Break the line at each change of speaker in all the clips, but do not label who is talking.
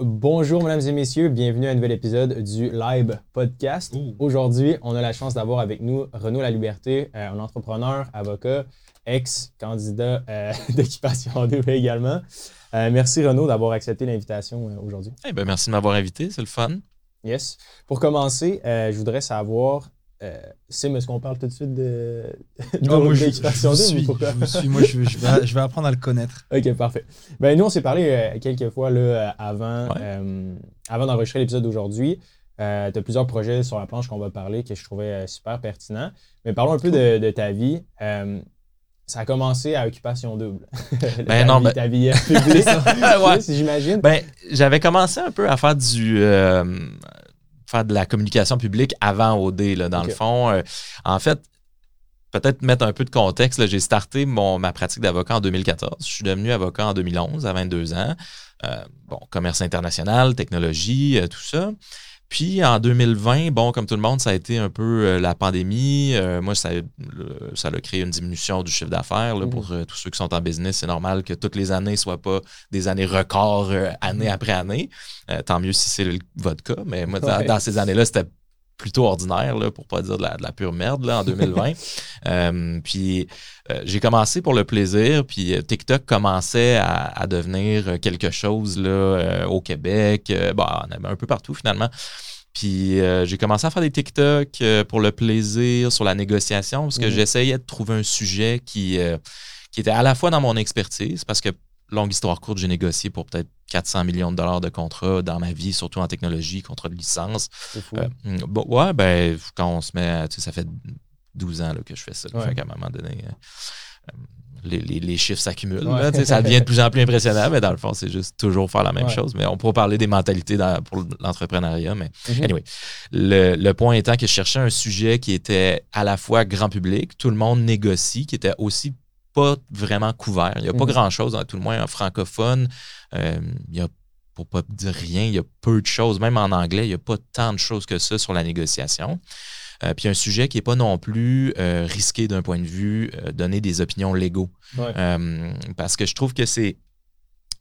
Bonjour, mesdames et messieurs, bienvenue à un nouvel épisode du Live Podcast. Aujourd'hui, on a la chance d'avoir avec nous Renaud La Liberté, euh, un entrepreneur, avocat, ex-candidat euh, d'occupation double également. Euh, merci Renaud d'avoir accepté l'invitation aujourd'hui.
Eh ben, merci de m'avoir invité, c'est le fun.
Yes. Pour commencer, je voudrais savoir euh, Sim, est-ce qu'on parle tout de suite de,
de oh, moi, je, je, suis, je, suis, moi, je, vais, je vais apprendre à le connaître.
OK, parfait. Ben, nous, on s'est parlé euh, quelques fois là, euh, avant, avant d'enregistrer l'épisode d'aujourd'hui. tu as plusieurs projets sur la planche qu'on va parler que je trouvais super pertinents. Mais parlons un peu de, ta vie. ça a commencé à Occupation Double.
ben non, ben...
Ta vie publique, ouais. j'imagine.
Ben, j'avais commencé un peu à faire du faire de la communication publique avant OD, là, dans le fond. Euh, en fait, peut-être mettre un peu de contexte, j'ai starté mon, ma pratique d'avocat en 2014. Je suis devenu avocat en 2011, à 22 ans. Euh, bon, commerce international, technologie, euh, tout ça. Puis en 2020, bon, comme tout le monde, ça a été un peu euh, la pandémie. Euh, moi, ça, ça a créé une diminution du chiffre d'affaires. Pour mmh. euh, tous ceux qui sont en business, c'est normal que toutes les années ne soient pas des années records année mmh. après année. tant mieux si c'est votre cas. Mais moi, dans, ces années-là, c'était plutôt ordinaire, là, pour pas dire de la, pure merde là, en 2020. puis j'ai commencé pour le plaisir, puis TikTok commençait à, devenir quelque chose là, au Québec, bah, un peu partout finalement. Puis euh, j'ai commencé à faire des TikTok euh, pour le plaisir, sur la négociation, parce que mhm. j'essayais de trouver un sujet qui, euh, qui était à la fois dans mon expertise, parce que, longue histoire courte, j'ai négocié pour peut-être 400 millions de dollars de contrats dans ma vie, surtout en technologie, contrats de licence. Mm, bon, ouais, ben, quand on se met, tu sais, ça fait 12 ans là, que je fais ça. Fait qu'à un moment donné, les, chiffres s'accumulent. ça devient de plus en plus impressionnant, mais dans le fond, c'est juste toujours faire la même chose. Mais on pourra parler des mentalités pour l'entrepreneuriat. Mais mm-hmm. anyway, le, point étant que je cherchais un sujet qui était à la fois grand public, tout le monde négocie, qui était aussi pas vraiment couvert. Il n'y a pas mm-hmm. grand-chose, tout le moins en francophone. Euh, il y a pour pas dire rien, il y a peu de choses. Même en anglais, il n'y a pas tant de choses que ça sur la négociation. Euh, puis un sujet qui n'est pas non plus euh, risqué d'un point de vue euh, donner des opinions légaux. parce que je trouve que c'est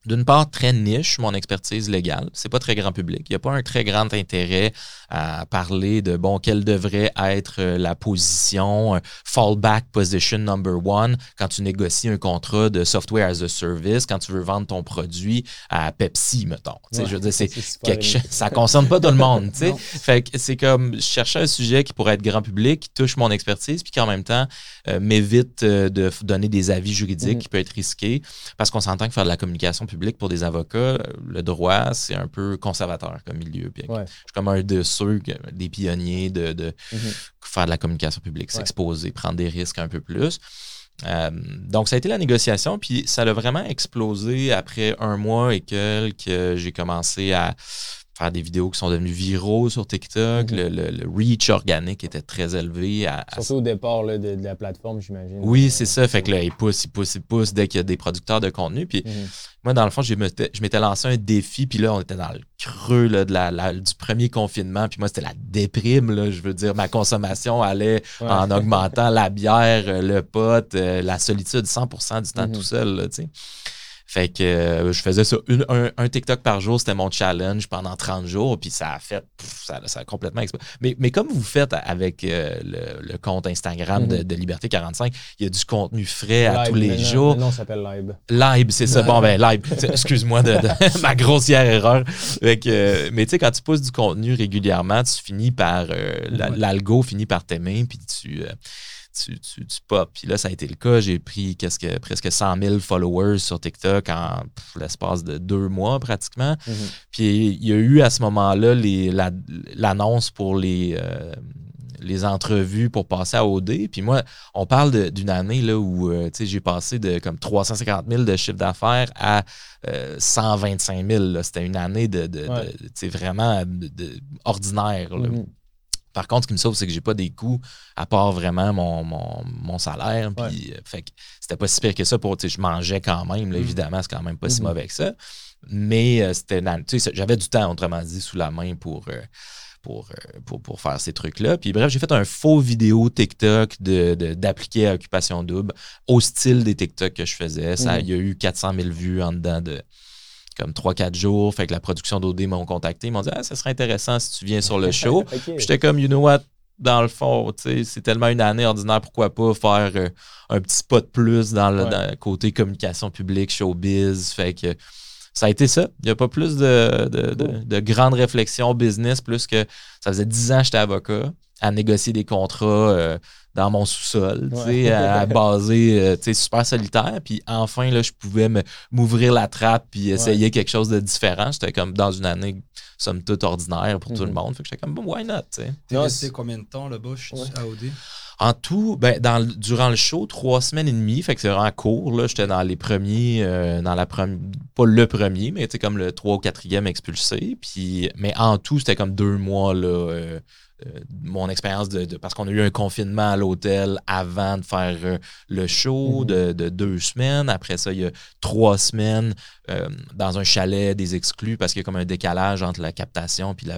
d'une part très niche, mon expertise légale. C'est pas très grand public. Il n'y a pas un très grand intérêt à parler de bon, quelle devrait être euh, la position, euh, fallback position number one quand tu négocies un contrat de software as a service, quand tu veux vendre ton produit à Pepsi, mettons. je veux dire, c'est quelque chose, ça concerne pas tout le monde. fait que c'est comme chercher un sujet qui pourrait être grand public, qui touche mon expertise, puis qui en même temps euh, m'évite de donner des avis juridiques mm-hmm. qui peuvent être risqués, parce qu'on s'entend que faire de la communication public pour des avocats, le droit, c'est un peu conservateur comme milieu. je suis comme un de ceux, des pionniers de, mhm. faire de la communication publique, s'exposer, prendre des risques un peu plus. Euh, donc, ça a été la négociation, puis ça a vraiment explosé après un mois et que j'ai commencé à faire des vidéos qui sont devenues viraux sur TikTok. Mhm. le, reach organique était très élevé.
Surtout au départ de, la plateforme, j'imagine.
Oui, c'est ça. Fait que là, il pousse, il pousse, il pousse dès qu'il y a des producteurs de contenu. Puis mhm. moi, dans le fond, je m'étais lancé un défi. Puis là, on était dans le creux de la, du premier confinement. Puis moi, c'était la déprime. Là, je veux dire, ma consommation allait en augmentant la bière, le pot, euh, la solitude 100% du temps mhm. tout seul. Là, fait que euh, je faisais ça un, TikTok par jour, c'était mon challenge pendant 30 jours, puis ça a fait, ça, a complètement explosé. Mais, mais comme vous faites avec euh, le, compte Instagram de, mm-hmm. Liberté 45, il y a du contenu frais à tous les jours.
Non, ça s'appelle Live.
Live, c'est ça. Bon, ben, Live. Excuse-moi de, ma grossière erreur. Fait que, mais tu sais, quand tu pousses du contenu régulièrement, tu finis par, euh, l'algo finit par t'aimer, puis tu tu, tu, pop. Puis là, ça a été le cas. J'ai pris que, presque 100 000 followers sur TikTok en l'espace de deux mois pratiquement. Mm-hmm. Puis il y a eu à ce moment-là l'annonce pour les, euh, les entrevues pour passer à OD. Puis moi, on parle d'une année là, où euh, j'ai passé de comme 350 000 de chiffre d'affaires à 125 euh, 000. C'était une année de, de, vraiment ordinaire. Mm-hmm. Par contre, ce qui me sauve, c'est que j'ai pas des coûts à part vraiment mon, mon, salaire. Puis, euh, fait que c'était pas si pire que ça pour. Je mangeais quand même, là, mm. évidemment, c'est quand même pas si mm-hmm. mauvais que ça. Mais euh, c'était j'avais du temps, autrement dit, sous la main pour. Euh, pour, pour, faire ces trucs-là. Puis bref, j'ai fait un faux vidéo TikTok d'appliquer de, à Occupation Double au style des TikTok que je faisais. Ça, mm-hmm. Il y a eu 400 000 vues en dedans de, comme 3-4 jours. Fait que la production d'OD m'ont contacté. Ils m'ont dit Ah, ça serait intéressant si tu viens sur le show. J'étais comme, you know what, dans le fond, c'est tellement une année ordinaire, pourquoi pas faire euh, un petit pas de plus dans le, côté communication publique, showbiz. Fait que ça a été ça. Il n'y a pas plus de, de, grandes réflexions business, plus que ça faisait 10 ans que j'étais avocat à négocier des contrats euh, dans mon sous-sol, à, baser, euh, super solitaire. Puis enfin, là, je pouvais m'ouvrir la trappe puis essayer quelque chose de différent. J'étais comme dans une année somme toute ordinaire pour tout le mhm. monde. Fait que j'étais comme, why not, tu
resté combien de temps là-bas à OD?
En tout, ben, dans, durant le show, trois semaines et demie, fait que c'est vraiment court. Là. J'étais dans les premiers, euh, dans la première, pas le premier, mais comme le trois ou quatrième expulsé. Puis, mais en tout, c'était comme deux mois là, euh, mon expérience de, parce qu'on a eu un confinement à l'hôtel avant de faire euh, le show mm-hmm. de, deux semaines. Après ça, il y a trois semaines euh, dans un chalet des exclus parce qu'il y a comme un décalage entre la captation puis la,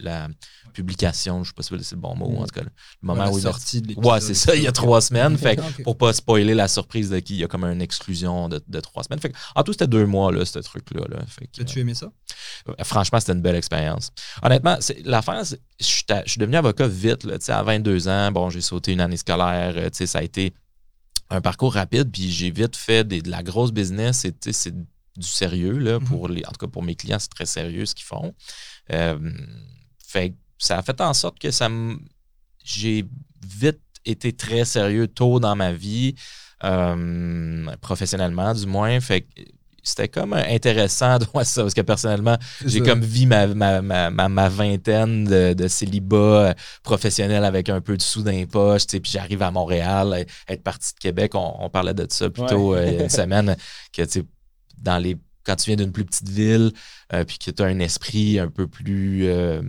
la, publication. Je ne sais pas si c'est le bon mot, en mm-hmm. tout cas. Le
moment où sortie
de Ouais, c'est ça, il y a trois semaines. fait pour pas spoiler la surprise de qui, il y a comme une exclusion de, trois semaines. Fait en tout, c'était deux mois, là, ce truc-là. Là.
As-tu aimé ça?
franchement, c'était une belle expérience. Honnêtement, l'affaire, je suis devenu avocat vite. Là, à 22 ans, bon, j'ai sauté une année scolaire. Euh, ça a été un parcours rapide, puis j'ai vite fait de la grosse business. C'est du sérieux. Là, mm-hmm. pour les, en tout cas, pour mes clients, c'est très sérieux ce qu'ils font. Euh, fait, ça a fait en sorte que ça j'ai vite été très sérieux tôt dans ma vie, euh, professionnellement du moins. Fait c'était comme intéressant de voir ça, parce que personnellement, j'ai comme vu ma, ma, vingtaine de, célibat euh, professionnel avec un peu de sous dans poche, puis j'arrive à Montréal, être parti de Québec, on, parlait de ça plutôt tôt euh, une semaine, que dans les quand tu viens d'une plus petite ville, euh, puis que tu as un esprit un peu plus euh,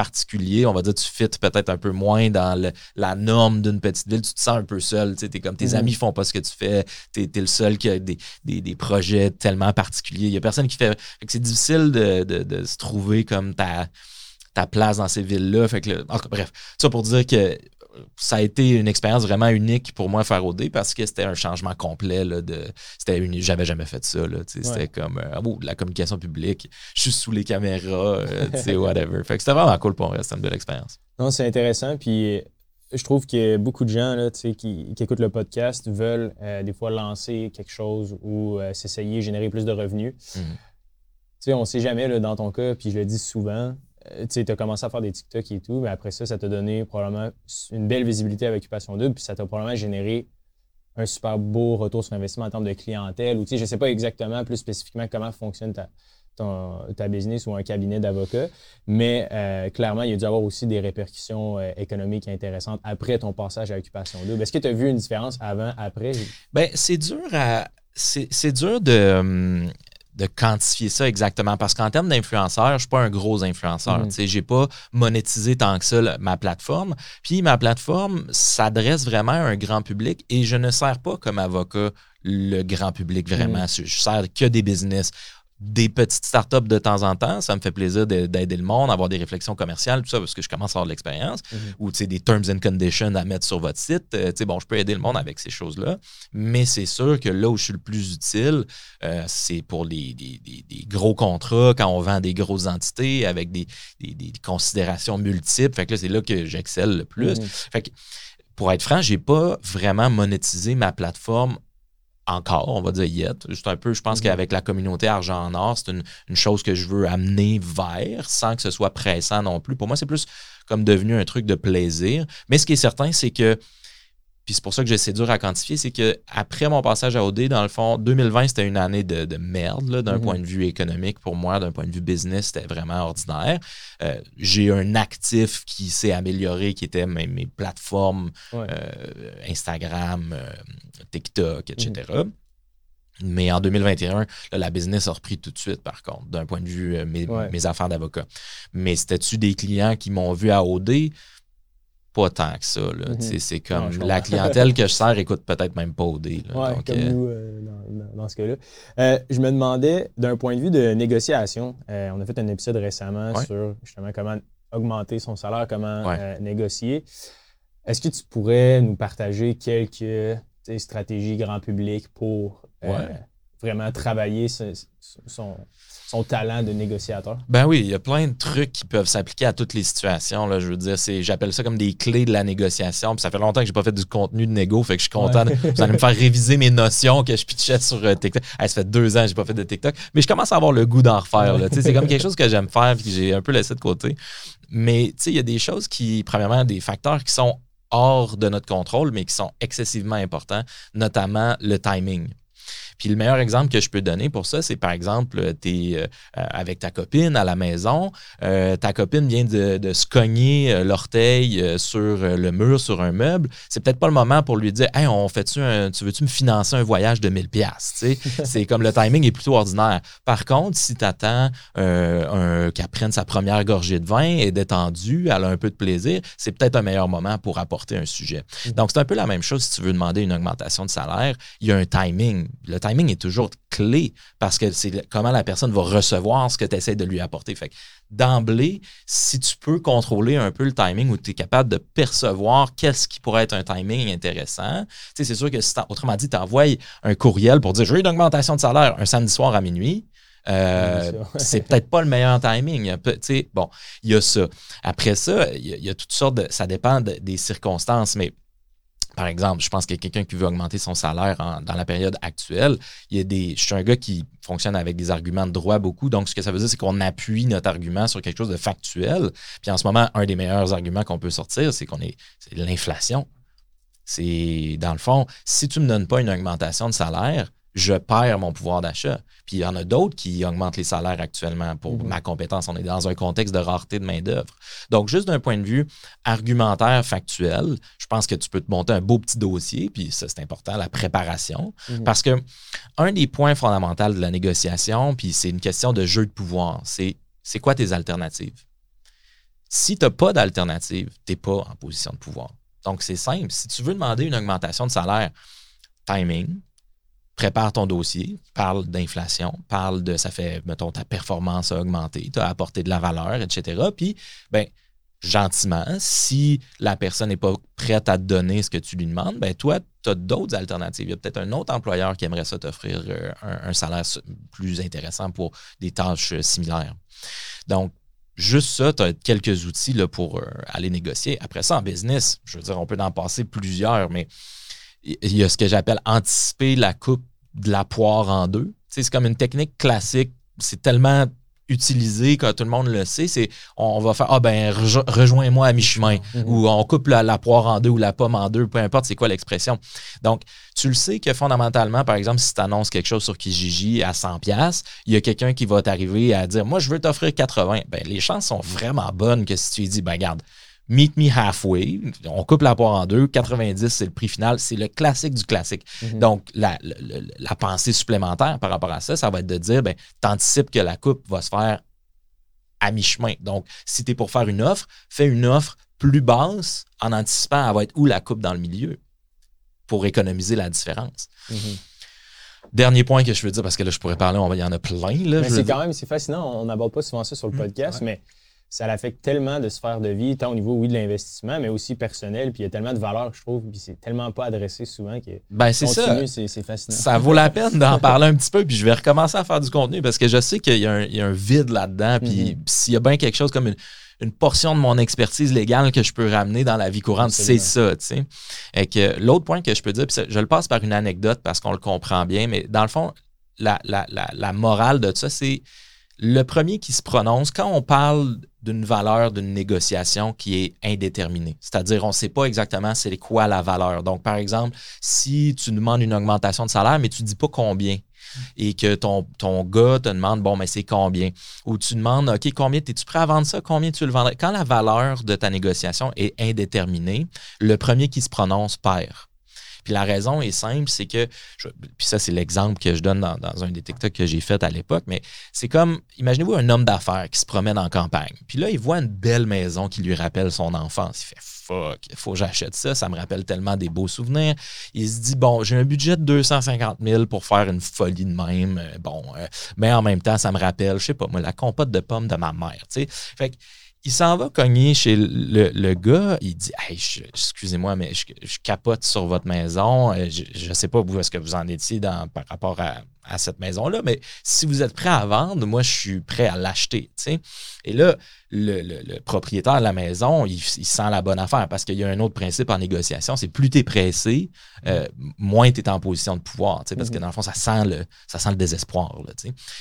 particulier, on va dire, tu fites peut-être un peu moins dans la norme d'une petite ville, tu te sens un peu seul. Tu es comme tes mhm. amis font pas ce que tu fais, tu es, le seul qui a des, projets tellement particuliers. Il y a personne qui fait. c'est difficile de, se trouver comme ta, ta place dans ces villes-là. Fait que, bref, ça pour dire que ça a été une expérience vraiment unique pour moi faire OD parce que c'était un changement complet. Là, de, c'était j'avais jamais fait ça. Là, C'était comme euh, oh, la communication publique, je suis sous les caméras, euh, whatever. Fait que c'était vraiment cool pour moi, c'était une belle expérience.
Non, c'est intéressant. Puis je trouve que beaucoup de gens là, qui, qui écoutent le podcast veulent euh, des fois lancer quelque chose ou s'essayer, générer plus de revenus. Mhm. sais On ne sait jamais là, dans ton cas, puis je le dis souvent, euh, tu as commencé à faire des TikTok et tout, mais après ça, ça t'a donné probablement une belle visibilité avec Occupation Double, puis ça t'a probablement généré un super beau retour sur investissement en termes de clientèle. Ou, je ne sais pas exactement, plus spécifiquement, comment fonctionne ta, business ou un cabinet d'avocats, mais euh, clairement, il y a dû avoir aussi des répercussions euh, économiques intéressantes après ton passage à Occupation Double. Est-ce que tu as vu une différence avant, après?
Ben, c'est dur à. C'est dur de. De quantifier ça exactement. Parce qu'en termes d'influenceur, je ne suis pas un gros influenceur. Mm. Je n'ai pas monétisé tant que ça ma plateforme. Puis ma plateforme s'adresse vraiment à un grand public et je ne sers pas comme avocat le grand public vraiment. Mm. Je sers que des business des petites startups de temps en temps. Ça me fait plaisir d'aider le monde, avoir des réflexions commerciales, tout ça, parce que je commence à avoir de l'expérience. Mm-hmm. Ou des terms and conditions à mettre sur votre site. Euh, bon, je peux aider le monde avec ces choses-là. Mais c'est sûr que là où je suis le plus utile, euh, c'est pour les, gros contrats, quand on vend des grosses entités avec des, considérations multiples. Fait que là, c'est là que j'excelle le plus. Mm-hmm. Fait que, pour être franc, j'ai pas vraiment monétisé ma plateforme encore, on va dire yet. Juste un peu, je pense mhm. qu'avec la communauté Argent en Or, c'est une, chose que je veux amener vers sans que ce soit pressant non plus. Pour moi, c'est plus comme devenu un truc de plaisir. Mais ce qui est certain, c'est que puis c'est pour ça que c'est dur à quantifier, c'est que après mon passage à OD, dans le fond, 2020, c'était une année de, merde d'un mhm. point de vue économique pour moi, d'un point de vue business, c'était vraiment ordinaire. Euh, j'ai un actif qui s'est amélioré, qui était mes, plateformes euh, Instagram, euh, TikTok, etc. Mhm. Mais en 2021, la business a repris tout de suite, par contre, d'un point de vue mes, mes affaires d'avocat. Mais c'était-tu des clients qui m'ont vu à OD? Pas tant que ça. Mhm. C'est comme la clientèle que je sers écoute peut-être même pas OD.
Là, comme euh, nous euh, dans, ce cas-là. Euh, je me demandais, d'un point de vue de négociation, on a fait un épisode récemment sur justement comment augmenter son salaire, comment négocier. Est-ce que tu pourrais nous partager quelques stratégies grand public pour vraiment travailler son, son talent de négociateur?
Ben oui, il y a plein de trucs qui peuvent s'appliquer à toutes les situations. Là, je veux dire, c'est, j'appelle ça comme des clés de la négociation. Puis ça fait longtemps que j'ai pas fait du contenu de négo, fait que je suis content. vous allez me faire réviser mes notions que je pitchais sur euh, TikTok. ça fait deux ans que j'ai pas fait de TikTok, mais je commence à avoir le goût d'en refaire. C'est comme quelque chose que j'aime faire et que j'ai un peu laissé de côté. Mais il y a des choses qui, premièrement, des facteurs qui sont hors de notre contrôle, mais qui sont excessivement importants, notamment le timing. Puis le meilleur exemple que je peux donner pour ça, c'est par exemple, tu es euh, avec ta copine à la maison, euh, ta copine vient de, se cogner euh, l'orteil sur le mur, sur un meuble. C'est peut-être pas le moment pour lui dire Hey, on fait-tu tu veux-tu me financer un voyage de 1000$? c'est comme le timing est plutôt ordinaire. Par contre, si tu attends qu'elle prenne sa première gorgée de vin et détendue, elle a un peu de plaisir, c'est peut-être un meilleur moment pour apporter un sujet. Mm. Donc, c'est un peu la même chose si tu veux demander une augmentation de salaire. Il y a un timing. Le timing timing est toujours clé parce que c'est comment la personne va recevoir ce que tu essaies de lui apporter. Fait d'emblée, si tu peux contrôler un peu le timing ou tu es capable de percevoir qu'est-ce qui pourrait être un timing intéressant, c'est sûr que si autrement dit, tu envoies un courriel pour dire j'ai une augmentation de salaire un samedi soir à minuit, euh, c'est peut-être pas le meilleur timing. Bon, il y a ça. Après ça, il y, a, toutes sortes de. Ça dépend des circonstances, mais par exemple, je pense a quelqu'un qui veut augmenter son salaire dans la période actuelle. Il y a des, je suis un gars qui fonctionne avec des arguments de droit beaucoup. Donc, ce que ça veut dire, c'est qu'on appuie notre argument sur quelque chose de factuel. Puis en ce moment, un des meilleurs arguments qu'on peut sortir, c'est qu'on est, c'est l'inflation. C'est, dans le fond, si tu ne me donnes pas une augmentation de salaire, je perds mon pouvoir d'achat. Puis il y en a d'autres qui augmentent les salaires actuellement pour mhm. ma compétence. On est dans un contexte de rareté de main-d'œuvre. Donc, juste d'un point de vue argumentaire, factuel, je pense que tu peux te monter un beau petit dossier, puis ça, c'est important, la préparation. Mhm. Parce que un des points fondamentaux de la négociation, puis c'est une question de jeu de pouvoir, c'est c'est quoi tes alternatives? Si tu n'as pas d'alternative, tu n'es pas en position de pouvoir. Donc, c'est simple. Si tu veux demander une augmentation de salaire, timing, prépare ton dossier, parle d'inflation, parle de ça fait, mettons, ta performance a augmenté, tu as apporté de la valeur, etc. Puis, ben, gentiment, si la personne n'est pas prête à te donner ce que tu lui demandes, ben toi, tu as d'autres alternatives. Il y a peut-être un autre employeur qui aimerait ça t'offrir euh, un, salaire plus intéressant pour des tâches euh, similaires. Donc, juste ça, tu as quelques outils là, pour euh, aller négocier. Après ça, en business, je veux dire, on peut en passer plusieurs, mais il y a ce que j'appelle anticiper la coupe de la poire en deux. C'est comme une technique classique. C'est tellement utilisé quand tout le monde le sait. C'est on va faire Ah ben rejoins-moi à mi-chemin mm-hmm. ou on coupe la, poire en deux ou la pomme en deux, peu importe c'est quoi l'expression. Donc, tu le sais que fondamentalement, par exemple, si tu annonces quelque chose sur Kijiji à 100$, il y a quelqu'un qui va t'arriver à dire Moi, je veux t'offrir 80$. Ben, les chances sont vraiment bonnes que si tu lui dis Ben, regarde, Meet Me Halfway. On coupe la poire en deux. 90, c'est le prix final. C'est le classique du classique. Mhm. Donc, la, pensée supplémentaire par rapport à ça, ça va être de dire, ben, anticipes que la coupe va se faire à mi-chemin. Donc, si tu es pour faire une offre, fais une offre plus basse en anticipant à va être où la coupe dans le milieu pour économiser la différence. Mhm. Dernier point que je veux dire, parce que là, je pourrais parler, il y en a plein. Là,
c'est quand même, c'est fascinant. On n'aborde pas souvent ça sur le mm. podcast, mais ça l'affecte tellement de sphère de vie, tant au niveau, oui, de l'investissement, mais aussi personnel. Puis il y a tellement de valeurs, je trouve, puis c'est tellement pas adressé souvent que
ben, c'est
ça. c'est fascinant.
Ça vaut la peine d'en parler un petit peu, puis je vais recommencer à faire du contenu parce que je sais qu'il y, a un vide là-dedans. Puis mm-hmm. s'il y a bien quelque chose comme une, portion de mon expertise légale que je peux ramener dans la vie courante, c'est ça, tu sais. Et que l'autre point que je peux dire, puis je le passe par une anecdote parce qu'on le comprend bien, mais dans le fond, la, la, la morale de ça, c'est le premier qui se prononce quand on parle d'une valeur d'une négociation qui est indéterminée. C'est-à-dire, on ne sait pas exactement c'est quoi la valeur. Donc, par exemple, si tu demandes une augmentation de salaire, mais tu ne dis pas combien, et que ton, ton gars te demande, bon, mais c'est combien? Ou tu demandes, OK, combien, es-tu prêt à vendre ça? Combien tu le vendrais? Quand la valeur de ta négociation est indéterminée, le premier qui se prononce perd. Puis la raison est simple, c'est que, puis ça c'est l'exemple que je donne dans, un des TikTok que j'ai fait à l'époque, mais c'est comme, imaginez-vous un homme d'affaires qui se promène en campagne, puis là il voit une belle maison qui lui rappelle son enfance, il fait fuck, il faut que j'achète ça, ça me rappelle tellement des beaux souvenirs. Il se dit, bon, j'ai un budget de 250 000 pour faire une folie de même, euh, bon, euh, mais en même temps, ça me rappelle, je sais pas, moi, la compote de pommes de ma mère, tu sais. Fait que il s'en va cogner chez le, gars. Il dit hey, Excusez-moi, mais je, capote sur votre maison. Euh, je ne sais pas où est-ce que vous en étiez dans, par rapport à à cette maison-là, mais si vous êtes prêt à vendre, moi, je suis prêt à l'acheter. Et là, le, propriétaire de la maison, il, sent la bonne affaire parce qu'il y a un autre principe en négociation, c'est plus tu es pressé, euh, moins tu es en position de pouvoir. Parce que mhm. dans le fond, ça sent le, ça sent le désespoir. Là,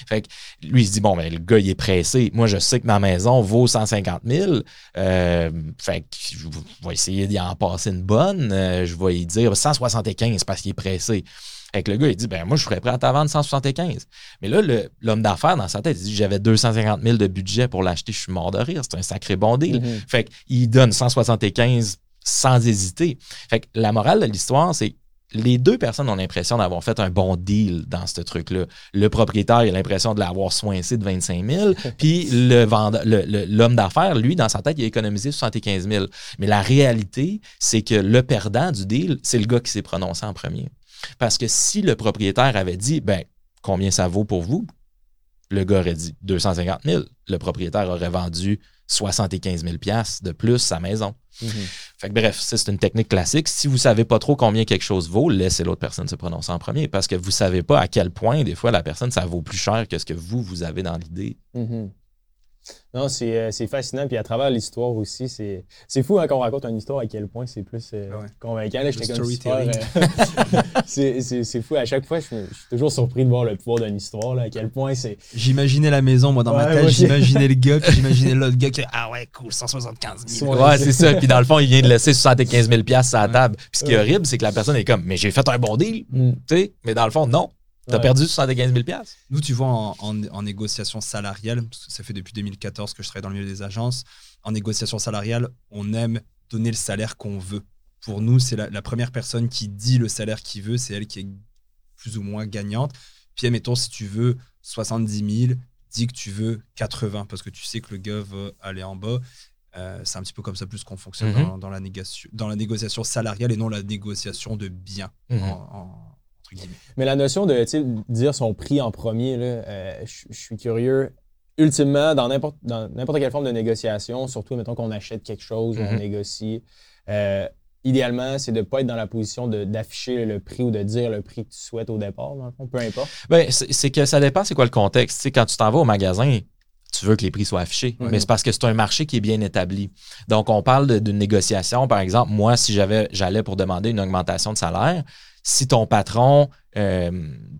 fait que lui, il se dit, bon, ben, le gars, il est pressé. Moi, je sais que ma maison vaut 150 000. Euh, fait que je vais essayer d'y en passer une bonne. Euh, je vais y dire 175 parce qu'il est pressé. Fait que le gars, il dit, ben moi, je serais prêt à t'en vendre 175. Mais là, l'homme d'affaires, dans sa tête, il dit, j'avais 250 000 de budget pour l'acheter, je suis mort de rire. C'est un sacré bon deal. Mm-hmm. Fait qu'il donne 175 sans hésiter. Fait que la morale de l'histoire, c'est les deux personnes ont l'impression d'avoir fait un bon deal dans ce truc-là. Le propriétaire a l'impression de l'avoir soincé de 25 000, puis l'homme d'affaires, lui, dans sa tête, il a économisé 75 000. Mais la réalité, c'est que le perdant du deal, c'est le gars qui s'est prononcé en premier. Parce que si le propriétaire avait dit, ben, combien ça vaut pour vous? Le gars aurait dit 250 000. Le propriétaire aurait vendu 75 000 de plus sa maison. Mhm. Fait que bref, c'est une technique classique. Si vous ne savez pas trop combien quelque chose vaut, laissez l'autre personne se prononcer en premier parce que vous ne savez pas à quel point, des fois, la personne, ça vaut plus cher que ce que vous, vous avez dans l'idée.
Mhm. Non, euh, c'est fascinant. Puis à travers l'histoire aussi, c'est fou hein, qu'on raconte une histoire à quel point c'est plus euh, convaincant. Euh, c'est fou. À chaque fois, je, suis toujours surpris de voir le pouvoir d'une histoire, là, à quel point c'est.
J'imaginais la maison, moi, dans ma tête. J'imaginais le gars, puis j'imaginais l'autre gars qui Ah ouais, cool, 175 000.
Ouais, c'est ça. Puis dans le fond, il vient de laisser 75 000 sur la table. Puis ce qui est horrible, c'est que la personne est comme Mais j'ai fait un bon deal. Mm. Tu sais, mais dans le fond, non. Tu as perdu 75 000
Nous, tu vois, en, négociation salariale, parce que ça fait depuis 2014 que je travaille dans le milieu des agences, en négociation salariale, on aime donner le salaire qu'on veut. Pour nous, c'est la, première personne qui dit le salaire qu'il veut, c'est elle qui est plus ou moins gagnante. Puis, admettons, si tu veux 70 000, dis que tu veux 80 parce que tu sais que le gars va aller en bas. Euh, c'est un petit peu comme ça plus qu'on fonctionne mhm. dans, la négociation, dans la négociation salariale et non la négociation de biens mhm. en
mais la notion de dire son prix en premier, euh, je suis curieux. Ultimement, dans n'importe quelle forme de négociation, surtout mettons qu'on achète quelque chose ou on mm-hmm. négocie, euh, idéalement, c'est de ne pas être dans la position d'afficher le prix ou de dire le prix que tu souhaites au départ, dans le fond, peu importe.
Ben, c'est que ça dépend c'est quoi le contexte. quand tu t'en vas au magasin, tu veux que les prix soient affichés. Mais c'est parce que c'est un marché qui est bien établi. Donc, on parle d'une négociation. Par exemple, moi, si j'avais j'allais pour demander une augmentation de salaire, si ton patron euh,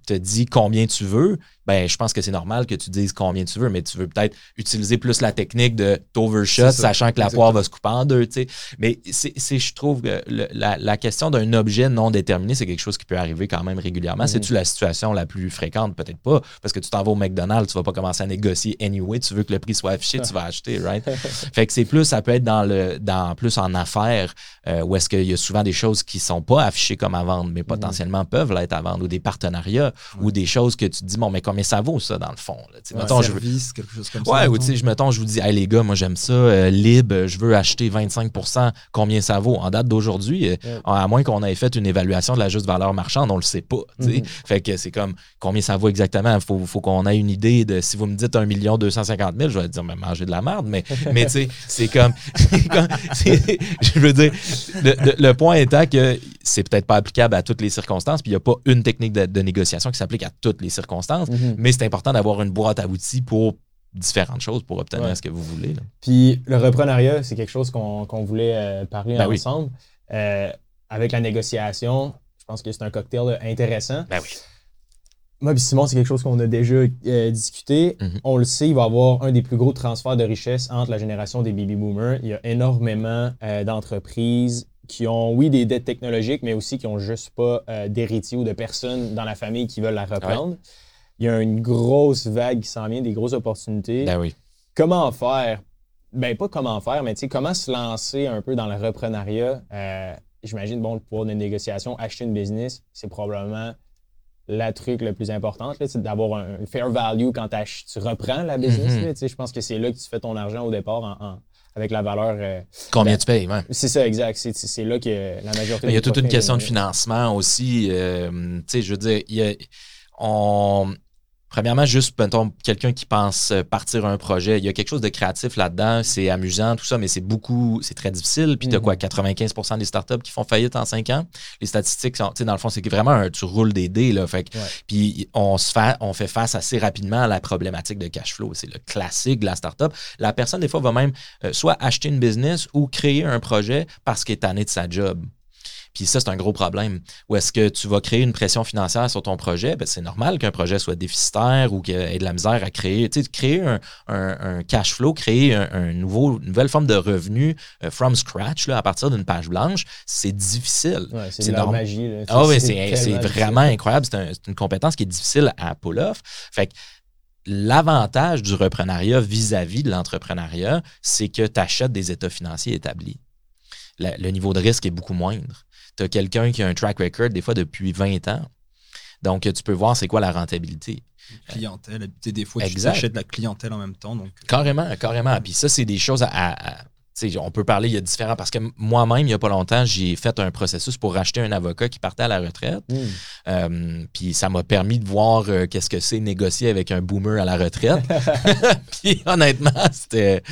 te dit combien tu veux, ben, je pense que c'est normal que tu dises combien tu veux, mais tu veux peut-être utiliser plus la technique de t'overshot, sachant que la poire va se couper en deux. Mais c'est, je trouve que la, question d'un objet non déterminé, c'est quelque chose qui peut arriver quand même régulièrement. Mm-hmm. C'est-tu la situation la plus fréquente? Peut-être pas, parce que tu t'en vas au McDonald's, tu vas pas commencer à négocier anyway, tu veux que le prix soit affiché, tu vas acheter, right? fait que c'est plus, ça peut être dans le dans plus en affaires, euh, où est-ce qu'il y a souvent des choses qui sont pas affichées comme à vendre, mais mm-hmm. potentiellement peuvent l'être à vendre, ou des partenariats, ou des choses que tu te dis, bon, mais combien ça vaut, ça, dans le fond?
mettons, service, je quelque chose comme
ouais, ça. ou tu sais, je, mettons, je vous dis, hey, les gars, moi, j'aime ça, euh, libre, je veux acheter 25 combien ça vaut? En date d'aujourd'hui, euh, à moins qu'on ait fait une évaluation de la juste valeur marchande, on le sait pas. Mm-hmm. Fait que c'est comme, combien ça vaut exactement? Il faut, faut qu'on ait une idée de, si vous me dites 1 million 250 000, je vais dire, mais manger de la merde, mais, mais tu sais, c'est comme, je veux dire, le, point étant que c'est peut-être pas applicable à toutes les circonstances, puis il n'y a pas une technique de, négociation qui s'applique à toutes les circonstances, mm-hmm. mais c'est important d'avoir une boîte à outils pour différentes choses pour obtenir ce que vous voulez.
Puis le reprenariat, c'est quelque chose qu'on voulait euh, parler ben ensemble. Euh, avec la négociation, je pense que c'est un cocktail intéressant.
Ben oui.
Moi et Simon, c'est quelque chose qu'on a déjà euh, discuté. Mm-hmm. On le sait, il va y avoir un des plus gros transferts de richesse entre la génération des baby boomers. Il y a énormément d'entreprises qui ont, oui, des dettes technologiques, mais aussi qui n'ont juste pas d'héritiers ou de personnes dans la famille qui veulent la reprendre il y a une grosse vague qui s'en vient, des grosses opportunités.
Ben oui.
Comment faire? Ben, pas comment faire, mais comment se lancer un peu dans le reprenariat? Euh, j'imagine, bon, le pouvoir de négociation, acheter une business, c'est probablement la truc le plus important, c'est d'avoir un, fair value quand tu reprends la business. Mm-hmm. je pense que c'est là que tu fais ton argent au départ avec la valeur. Euh,
Combien tu payes, ouais.
C'est ça, exact. C'est là que la majorité.
Il y a toute une question de financement aussi. Euh, tu sais, je veux dire, il y a, on, Premièrement, juste, mettons, quelqu'un qui pense euh, partir un projet, il y a quelque chose de créatif là-dedans, c'est amusant, tout ça, mais c'est beaucoup, c'est très difficile. Puis, tu as quoi, 95% des startups qui font faillite en 5 ans? Les statistiques, sont, dans le fond, c'est vraiment un, tu roules des dés, là. Fait, Puis, on, se fait, on fait face assez rapidement à la problématique de cash flow. C'est le classique de la startup. La personne, des fois, va même euh, soit acheter une business ou créer un projet parce qu'elle est tannée de sa job. Puis ça, c'est un gros problème. Ou est-ce que tu vas créer une pression financière sur ton projet? Ben, c'est normal qu'un projet soit déficitaire ou qu'il ait de la misère à créer. Tu sais, créer un, cash flow, créer un, nouveau, une nouvelle forme de revenu euh, from scratch là, à partir d'une page blanche, c'est difficile.
c'est de la magie.
Ah oui, c'est vraiment incroyable. C'est une compétence qui est difficile à pull-off. Fait que l'avantage du reprenariat vis-à-vis de l'entrepreneuriat, c'est que tu achètes des états financiers établis. le niveau de risque est beaucoup moindre tu as quelqu'un qui a un track record, des fois depuis 20 ans. Donc, tu peux voir c'est quoi la rentabilité.
Clientèle, des fois, tu achètes de la clientèle en même temps. Donc... Euh.
Carrément, carrément. Puis ça, c'est des choses à on peut parler, il y a différents. Parce que moi-même, il n'y a pas longtemps, j'ai fait un processus pour racheter un avocat qui partait à la retraite. Hmm. Euh, puis ça m'a permis de voir euh, qu'est-ce que c'est négocier avec un boomer à la retraite. puis honnêtement, c'était.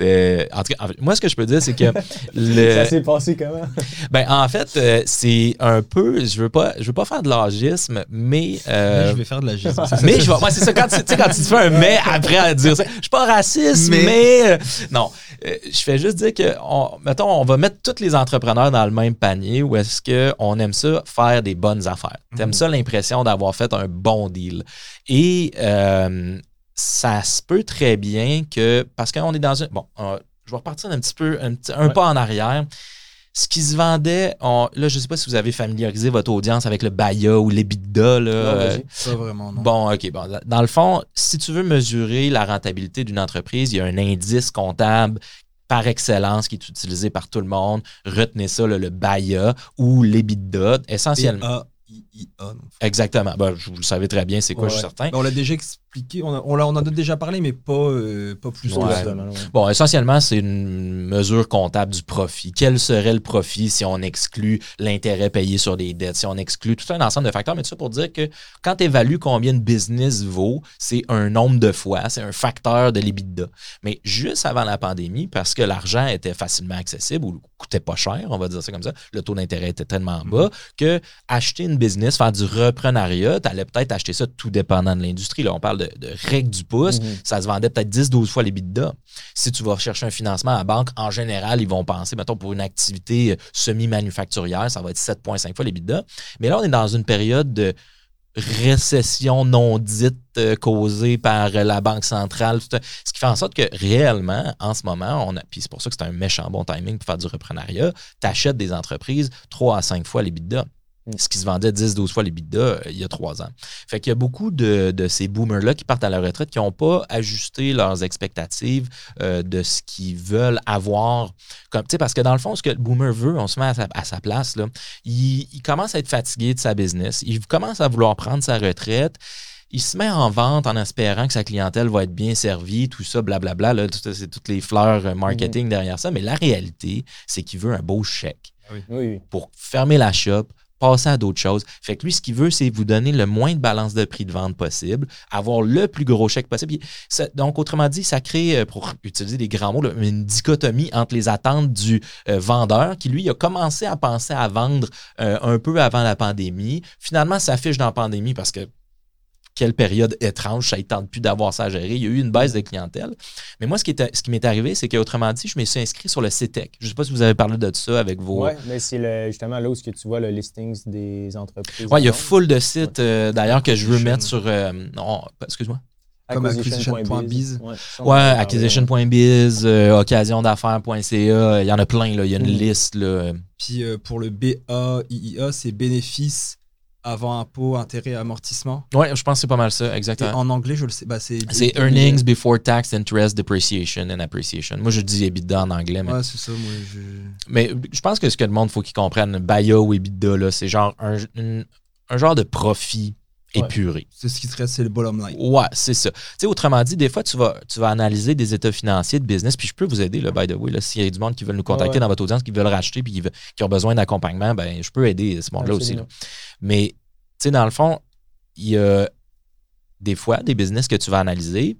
En tout cas, moi, ce que je peux dire, c'est que.
Ça s'est passé comment?
ben, en fait, euh, c'est un peu. Je veux pas, je veux pas faire de l'agisme, mais.
mais je vais faire de l'agisme.
mais je vais. Moi, c'est ça. Quand tu, quand tu fais un mais après à dire ça, je suis pas raciste, mais. mais non. je fais juste dire que, on, mettons, on va mettre tous les entrepreneurs dans le même panier ou est-ce qu'on aime ça faire des bonnes affaires? Tu aimes mhm. ça l'impression d'avoir fait un bon deal? Et euh, ça se peut très bien que, parce qu'on est dans un. Bon, je vais repartir un petit peu, un, pas en arrière ce qui se vendait, là, je ne sais pas si vous avez familiarisé votre audience avec le BAYA ou l'EBITDA. Là,
pas vraiment, non.
Bon, OK. Bon, dans le fond, si tu veux mesurer la rentabilité d'une entreprise, il y a un indice comptable par excellence qui est utilisé par tout le monde. Retenez ça, le, le BAYA ou l'EBITDA, essentiellement. Exactement. Ben, vous le savez très bien, c'est quoi, je suis certain.
on l'a déjà expliqué, on, on, en a déjà parlé, mais pas, euh, pas plus que ça.
Bon, essentiellement, c'est une mesure comptable du profit. Quel serait le profit si on exclut l'intérêt payé sur des dettes, si on exclut tout un ensemble de facteurs, mais tout ça pour dire que quand tu évalues combien de business vaut, c'est un nombre de fois, c'est un facteur de l'EBITDA. Mais juste avant la pandémie, parce que l'argent était facilement accessible ou coûtait pas cher, on va dire ça comme ça, le taux d'intérêt était tellement bas mm-hmm. que acheter une business, faire du reprenariat, tu allais peut-être acheter ça tout dépendant de l'industrie. Là, on parle de, règles du pouce. Mhm. Ça se vendait peut-être 10-12 fois les bidas. Si tu vas chercher un financement à la banque, en général, ils vont penser, mettons, pour une activité euh, semi-manufacturière, ça va être 7,5 fois les bidas. Mais là, on est dans une période de récession non dite euh, causée par la Banque centrale. ce qui fait en sorte que réellement, en ce moment, on a, puis c'est pour ça que c'est un méchant bon timing pour faire du reprenariat, tu achètes des entreprises 3 à 5 fois les bidas. Ce qui se vendait 10-12 fois les bidas euh, il y a trois ans. Fait qu'il y a beaucoup de, ces boomers-là qui partent à la retraite qui n'ont pas ajusté leurs expectatives euh, de ce qu'ils veulent avoir. Comme, parce que dans le fond, ce que le boomer veut, on se met à sa, place, là, il, commence à être fatigué de sa business, il commence à vouloir prendre sa retraite il se met en vente en espérant que sa clientèle va être bien servie, tout ça, blablabla. Là, c'est toutes les fleurs euh, marketing mm-hmm. derrière ça. Mais la réalité, c'est qu'il veut un beau chèque pour fermer la shop, passer à d'autres choses. Fait que lui, ce qu'il veut, c'est vous donner le moins de balance de prix de vente possible, avoir le plus gros chèque possible. donc, autrement dit, ça crée, euh, pour utiliser des grands mots, une dichotomie entre les attentes du euh, vendeur qui, lui, a commencé à penser à vendre euh, un peu avant la pandémie. Finalement, ça s'affiche dans la pandémie parce que quelle période étrange, ça ne tente plus d'avoir ça à gérer. Il y a eu une baisse de clientèle. Mais moi, ce qui, ce qui m'est arrivé, c'est qu'autrement dit, je me suis inscrit sur le CETEC. Je ne sais pas si vous avez parlé de ça avec vos.
Oui, mais c'est justement là où tu vois le listings des entreprises.
Oui, il y a full de sites euh, d'ailleurs que je veux mettre sur. Euh, non, excuse-moi.
Comme acquisition.biz.
Ouais, acquisition.biz, euh, occasionDaffaires.ca, il y en a plein, là. il y a une mm. liste. Là.
Puis pour le BAIIA, c'est bénéfices avant impôt, intérêt, amortissement.
Oui, je pense que c'est pas mal ça, exactement.
en anglais, je le sais. Bah, c'est
earnings before tax, interest, depreciation and appreciation. Moi, je dis EBITDA en anglais. Mais...
Ouais, c'est ça. Moi, je...
Mais je pense que ce que le monde faut qu'il comprenne, BAYA ou EBITDA, c'est genre un, un, genre de profit épuré.
C'est ce qui serait, c'est le bottom line.
Ouais, c'est ça. Tu sais, autrement dit, des fois, tu vas, tu vas analyser des états financiers de business, puis je peux vous aider, là, by the way, s'il y a du monde qui veut nous contacter dans votre audience, qui veulent racheter, puis qui, ont besoin d'accompagnement, ben, je peux aider ce monde-là aussi. Mais, tu sais, dans le fond, il y a des fois, des business que tu vas analyser,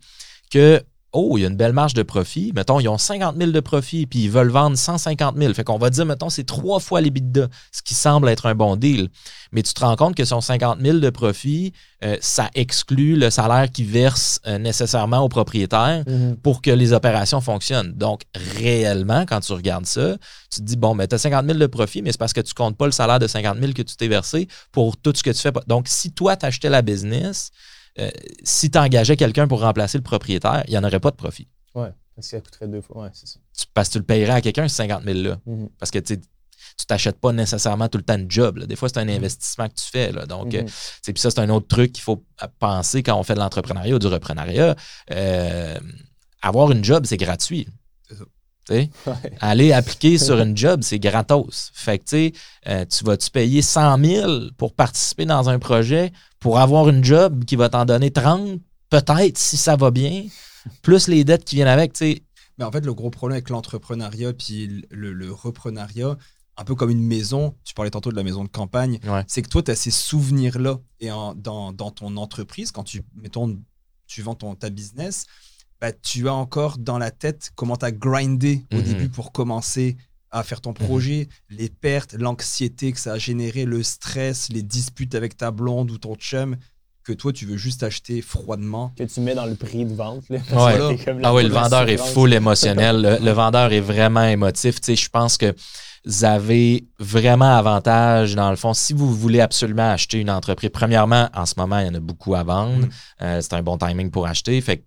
que oh, il y a une belle marge de profit. Mettons, ils ont 50 000 de profit, puis ils veulent vendre 150 000. Fait qu'on va dire, mettons, c'est trois fois les l'EBITDA, ce qui semble être un bon deal. Mais tu te rends compte que son 50 000 de profit, euh, ça exclut le salaire qu'ils versent euh, nécessairement aux propriétaires
Mhm.
pour que les opérations fonctionnent. Donc, réellement, quand tu regardes ça, tu te dis, bon, mais tu as 50 000 de profit, mais c'est parce que tu comptes pas le salaire de 50 000 que tu t'es versé pour tout ce que tu fais. Donc, si toi, tu achetais la business, euh, si tu engageais quelqu'un pour remplacer le propriétaire, il n'y en aurait pas de profit.
Ouais, parce que ça coûterait deux fois. Ouais, c'est ça.
Parce que tu le payerais à quelqu'un, ce 50 000-là.
Mhm.
Parce que tu tu t'achètes pas nécessairement tout le temps de job. là. Des fois, c'est un investissement que tu fais. là. Donc, euh,
Mhm.
puis ça, c'est un autre truc qu'il faut penser quand on fait de l'entrepreneuriat ou du reprenariat. Euh, avoir une job, c'est gratuit.
C'est ça.
Tu sais,
Ouais.
aller appliquer sur une job, c'est gratos. Fait que, tu euh, tu vas-tu payer 100 000 pour participer dans un projet pour avoir une job qui va t'en donner 30, peut-être, si ça va bien, plus les dettes qui viennent avec.
Mais en fait, le gros problème avec l'entrepreneuriat puis le, le reprenariat, un peu comme une maison, tu parlais tantôt de la maison de campagne,
Ouais.
c'est que toi, tu as ces souvenirs-là. Et en- dans, dans ton entreprise, quand tu, mettons, tu vends ton, ta business, bah, tu as encore dans la tête comment tu as grindé au
Mhm.
début pour commencer à faire ton projet, les pertes, l'anxiété que ça a généré, le stress, les disputes avec ta blonde ou ton chum, que toi, tu veux juste acheter froidement.
Que tu mets dans le prix de vente. Là,
Ouais.
Comme
Ah oui, le vendeur est full émotionnel. Le, le vendeur est vraiment émotif. Tu sais, je pense que vous avez vraiment avantage, dans le fond, si vous voulez absolument acheter une entreprise. Premièrement, en ce moment, il y en a beaucoup à vendre.
Mm.
Euh, c'est un bon timing pour acheter. Fait que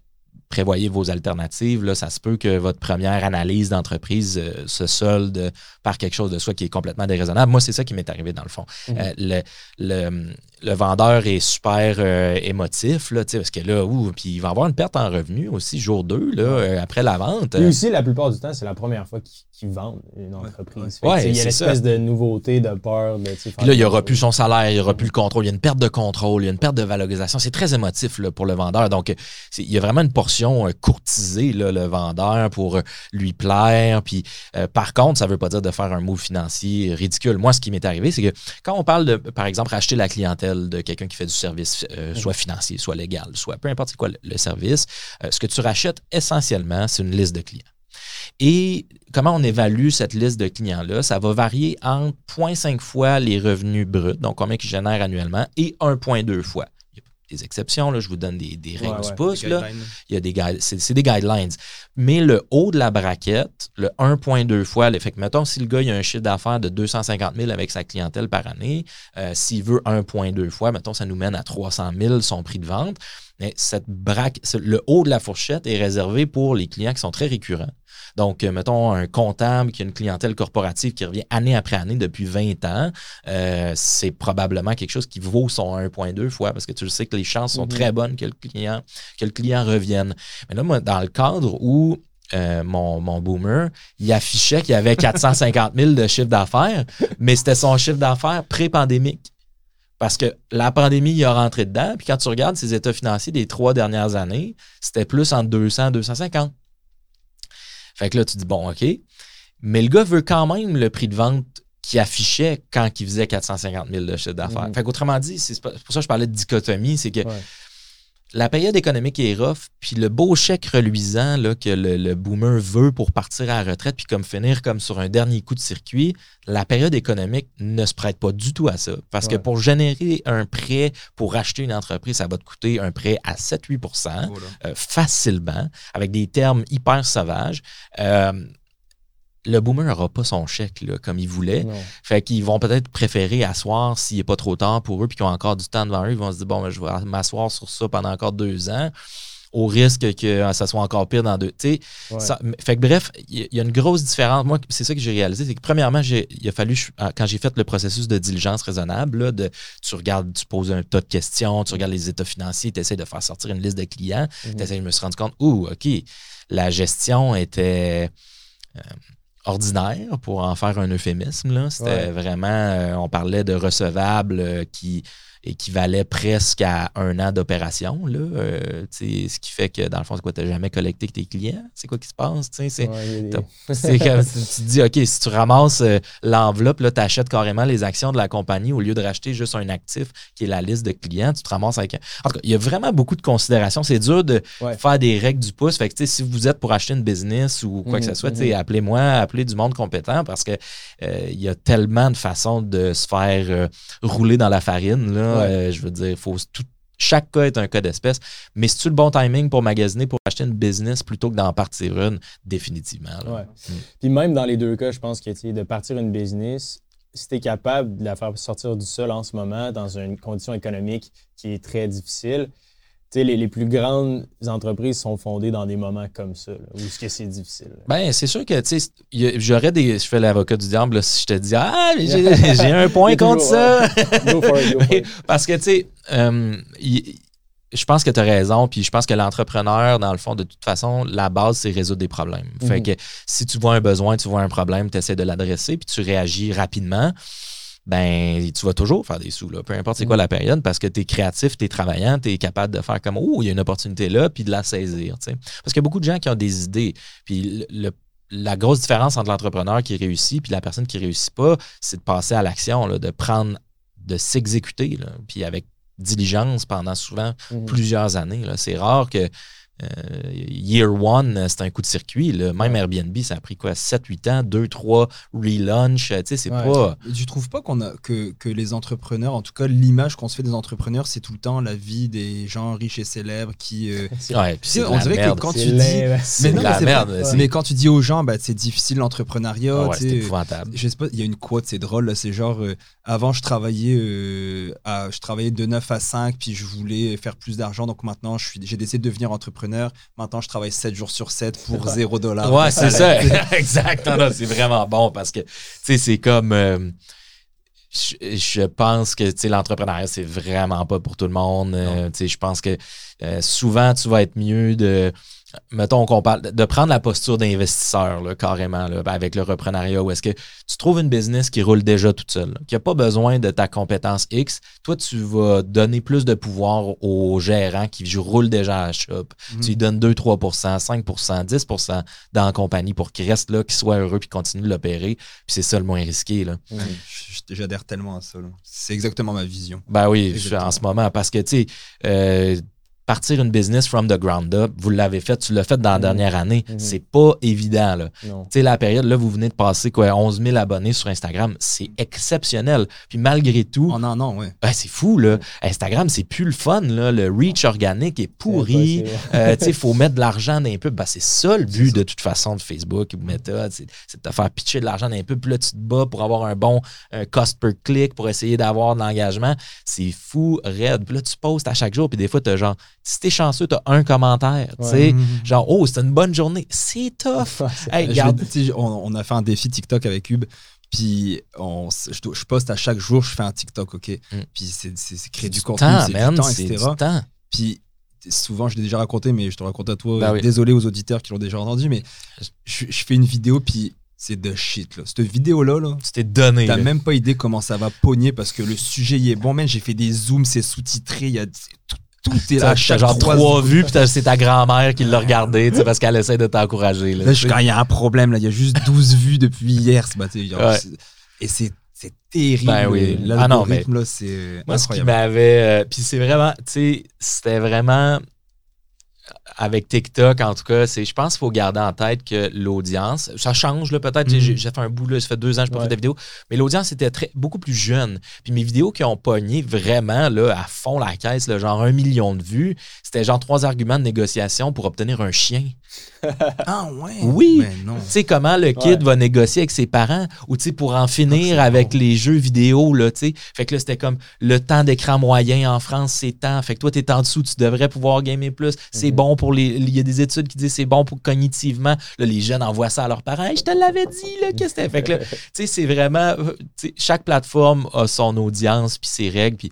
prévoyez vos alternatives. Là, ça se peut que votre première analyse d'entreprise euh, se solde par quelque chose de soi qui est complètement déraisonnable. Moi, c'est ça qui m'est arrivé dans le fond.
Mhm.
Euh, le, le, le vendeur est super euh, émotif, là, tu sais, parce que là, ouh, puis il va avoir une perte en revenu aussi, jour 2, là, euh, après la vente.
Puis aussi, la plupart du temps, c'est la première fois qu'ils vendent une entreprise.
ouais.
Fait il y a l'espèce de nouveauté, de peur. De, tu sais, faire
Puis là, il n'y aura plus son salaire, il n'y aura plus le contrôle. Il y a une perte de contrôle, il y a une perte de valorisation. C'est très émotif là, pour le vendeur. Donc, il y a vraiment une portion euh, courtisée, là, le vendeur, pour lui plaire. Puis, euh, par contre, ça ne veut pas dire de faire un mot financier ridicule. Moi, ce qui m'est arrivé, c'est que quand on parle de, par exemple, acheter la clientèle de quelqu'un qui fait du service, euh, soit financier, soit légal, soit peu importe quoi le, le service, euh, ce que tu rachètes essentiellement, c'est une liste de clients. Et comment on évalue cette liste de clients-là? Ça va varier entre 0.5 fois les revenus bruts, donc combien ils génèrent annuellement, et 1.2 fois. Des exceptions, là, je vous donne des, des règles
Ouais,
du
ouais.
pouce. Là. Il y a des c'est, des guidelines. Mais le haut de la braquette, le 1.2 fois, fait que, mettons, si le gars il a un chiffre d'affaires de 250 000 avec sa clientèle par année, euh, s'il veut 1.2 fois, mettons, ça nous mène à 300 000 son prix de vente. Mais cette braque, le haut de la fourchette est réservé pour les clients qui sont très récurrents. Donc, euh, mettons, un comptable qui a une clientèle corporative qui revient année après année depuis 20 ans, euh, c'est probablement quelque chose qui vaut son 1.2 fois parce que tu le sais que les chances sont
Mhm.
très bonnes que le client, que le client revienne. Mais là, moi, dans le cadre où euh, mon, mon boomer, il affichait qu'il y avait 450 000 de chiffre d'affaires, mais c'était son chiffre d'affaires pré-pandémique. Parce que la pandémie, il a rentré dedans. Puis quand tu regardes ses états financiers des trois dernières années, c'était plus entre 200 et 250. Fait que là, tu dis, bon, OK. Mais le gars veut quand même le prix de vente qu'il affichait quand il faisait 450 000 de chiffre d'affaires.
Mhm.
Fait qu'autrement dit, c'est pour ça que je parlais de dichotomie, c'est que
Ouais.
La période économique est rough, puis le beau chèque reluisant là, que le, le boomer veut pour partir à la retraite, puis comme finir comme sur un dernier coup de circuit, la période économique ne se prête pas du tout à ça. Parce que pour générer un prêt pour acheter une entreprise, ça va te coûter un prêt à 7-8
Voilà.
euh, facilement, avec des termes hyper sauvages. Euh, le boomer n'aura pas son chèque là, comme il voulait.
Non.
Fait qu'ils vont peut-être préférer asseoir s'il n'est pas trop tard pour eux puis qu'ils ont encore du temps devant eux. Ils vont se dire, bon, ben, je vais m'asseoir sur ça pendant encore deux ans au risque que euh, ça soit encore pire dans deux. Tu
Ouais.
ça- fait que bref, il y, a une grosse différence. Moi, c'est ça que j'ai réalisé, c'est que premièrement, il a fallu, je- quand j'ai fait le processus de diligence raisonnable, là, de, tu regardes, tu poses un tas de questions, tu regardes les états financiers, tu essaies de faire sortir une liste de clients,
Mhm.
t'essaies- je me suis rendu compte, ouh, OK, la gestion était euh, ordinaire, pour en faire un euphémisme. C'était
Ouais.
vraiment, euh, on parlait de recevables euh, qui équivalait presque à un an d'opération. Là, euh, ce qui fait que, dans le fond, c'est quoi, tu n'as jamais collecté tes clients? C'est quoi qui se passe? C'est comme, tu te dis, OK, si tu ramasses euh, l'enveloppe, tu achètes carrément les actions de la compagnie au lieu de racheter juste un actif qui est la liste de clients, tu te ramasses avec... En tout cas, il y a vraiment beaucoup de considérations. C'est dur de faire des règles du pouce. Fait que, si vous êtes pour acheter une business ou quoi que ce mhm, soit, mhm. appelez-moi, appelez du monde compétent parce que euh, il y a tellement de façons de se faire rouler dans la farine. Là. Euh, je veux dire, faut chaque cas est un cas d'espèce. Mais si tu le bon timing pour magasiner, pour acheter une business plutôt que d'en partir une, définitivement.
Mm. Puis même dans les deux cas, je pense que de partir une business, si tu es capable de la faire sortir du sol en ce moment, dans une condition économique qui est très difficile, les, les, plus grandes entreprises sont fondées dans des moments comme ça, où est-ce que c'est difficile?
Ben, c'est sûr que, tu sais, j'aurais des. Je fais l'avocat du diable si je te dis, ah, j'ai un point contre ça. Parce que, tu sais, euh, je pense que tu as raison, puis je pense que l'entrepreneur, dans le fond, de toute façon, la base, c'est résoudre des problèmes. Fait mhm. que si tu vois un besoin, tu vois un problème, tu essaies de l'adresser, puis tu réagis rapidement ben tu vas toujours faire des sous, là, peu importe c'est quoi mm. la période, parce que tu es créatif, tu es travaillant, tu es capable de faire comme Oh, il y a une opportunité là, puis de la saisir. Parce qu'il y a beaucoup de gens qui ont des idées. Puis la grosse différence entre l'entrepreneur qui réussit puis la personne qui réussit pas, c'est de passer à l'action, de prendre, de s'exécuter, puis avec diligence pendant souvent mm. plusieurs années. C'est rare que euh, year one, c'est un coup de circuit. Même Airbnb, ça a pris quoi 7-8 ans, 2-3 relaunch. Tu sais, c'est pas.
Tu trouves pas qu'on a que, que, les entrepreneurs, en tout cas, l'image qu'on se fait des entrepreneurs, c'est tout le temps la vie des gens riches et célèbres qui.
Euh, ouais,
puis on dirait que quand tu dis.
Mais, non, la merde,
mais quand tu dis aux gens, bah, c'est difficile l'entrepreneuriat.
c'est épouvantable.
Je sais pas, il y a une quote, c'est drôle, c'est genre. Euh, avant, je travaillais, à, je travaillais de 9 à 5, puis je voulais faire plus d'argent. Donc maintenant, j'ai décidé de devenir entrepreneur Maintenant, je travaille 7 jours sur 7 pour 0 dollar.
Ouais, c'est ça. exact. C'est vraiment bon parce que, tu sais, c'est comme. Euh, je, pense que l'entrepreneuriat, c'est vraiment pas pour tout le monde. Euh, je pense que euh, souvent, tu vas être mieux de mettons qu'on parle de prendre la posture d'investisseur carrément là, avec le reprenariat où est-ce que tu trouves une business qui roule déjà toute seule, qui n'a pas besoin de ta compétence X, toi tu vas donner plus de pouvoir aux gérants qui roulent déjà à la shop. Mhm. Tu lui donnes 2 3% 5% 10% dans la compagnie pour qu'ils restent là, qu'ils soient heureux puis continuent de l'opérer, puis c'est ça le moins risqué là.
J'adhère tellement à ça. C'est exactement ma vision.
Ben oui, en ce moment parce que tu sais euh, partir une business from the ground up, vous l'avez fait, tu l'as fait dans la mhm. dernière année. Mhm. C'est pas évident. Là. Tu sais, la période, là, vous venez de passer quoi, 11 000 abonnés sur Instagram. C'est exceptionnel. Puis malgré tout.
Oh non, non, ouais.
Ben, c'est fou, là. Instagram, c'est plus le fun, là. Le reach organique est pourri. Euh, tu sais, il faut mettre de l'argent dans les pubs. Ben, c'est ça le but, de toute façon, de Facebook ou Meta. C'est de te faire pitcher de l'argent dans les pubs. Puis là, tu te bats pour avoir un bon cost per click, pour essayer d'avoir de l'engagement. C'est fou, raide. Puis là, tu postes à chaque jour. Puis des fois, tu as genre si t'es chanceux, t'as un commentaire. tu sais Genre, oh, c'était une bonne journée. C'est tough.
on, a fait un défi TikTok avec Hub. Puis on, je, poste à chaque jour, je fais un TikTok, OK? Mm. Puis c'est créer du contenu, c'est du temps, etc. Puis souvent, je l'ai déjà raconté, mais je te raconte à toi. Bah désolé aux auditeurs qui l'ont déjà entendu, mais je, fais une vidéo, puis c'est de shit. Là. Cette vidéo-là, là,
c'était donné.
T'as même pas idée comment ça va pogner parce que le sujet y est bon. Même j'ai fait des zooms, c'est sous-titré, il y a tout est là. Chaque
genre trois vues, puis c'est ta grand-mère qui l'a regardé, parce qu'elle essaie de t'encourager.
Là, quand il y a un problème, il y a juste 12 vues depuis hier. Et c'est terrible.
Ben oui.
Ah non, mais là, c'est
Moi, ce qui m'avait... Euh, puis c'est vraiment... Tu sais, c'était vraiment avec TikTok, en tout cas, c'est, je pense qu'il faut garder en tête que l'audience, ça change peut-être. J'ai, mm-hmm. fait un bout, là, ça fait deux ans que je n'ai pas fait de vidéos, mais l'audience était très, beaucoup plus jeune. Puis mes vidéos qui ont pogné vraiment là, à fond la caisse, là, genre un million de vues, c'était genre trois arguments de négociation pour obtenir un chien.
ah ouais?
Oui. Tu sais, comment le kid va négocier avec ses parents ou tu sais, pour en finir avec les jeux vidéo, là, tu sais. Fait que là, c'était comme le temps d'écran moyen en France, c'est tant. Fait que toi, tu es en dessous, tu devrais pouvoir gamer plus. C'est mm-hmm. bon pour les. Il y a des études qui disent c'est bon pour cognitivement. Là, les jeunes envoient ça à leurs parents. je te l'avais dit, là, qu'est-ce que c'était? Fait? Que là, tu sais, c'est vraiment. Chaque plateforme a son audience puis ses règles. Puis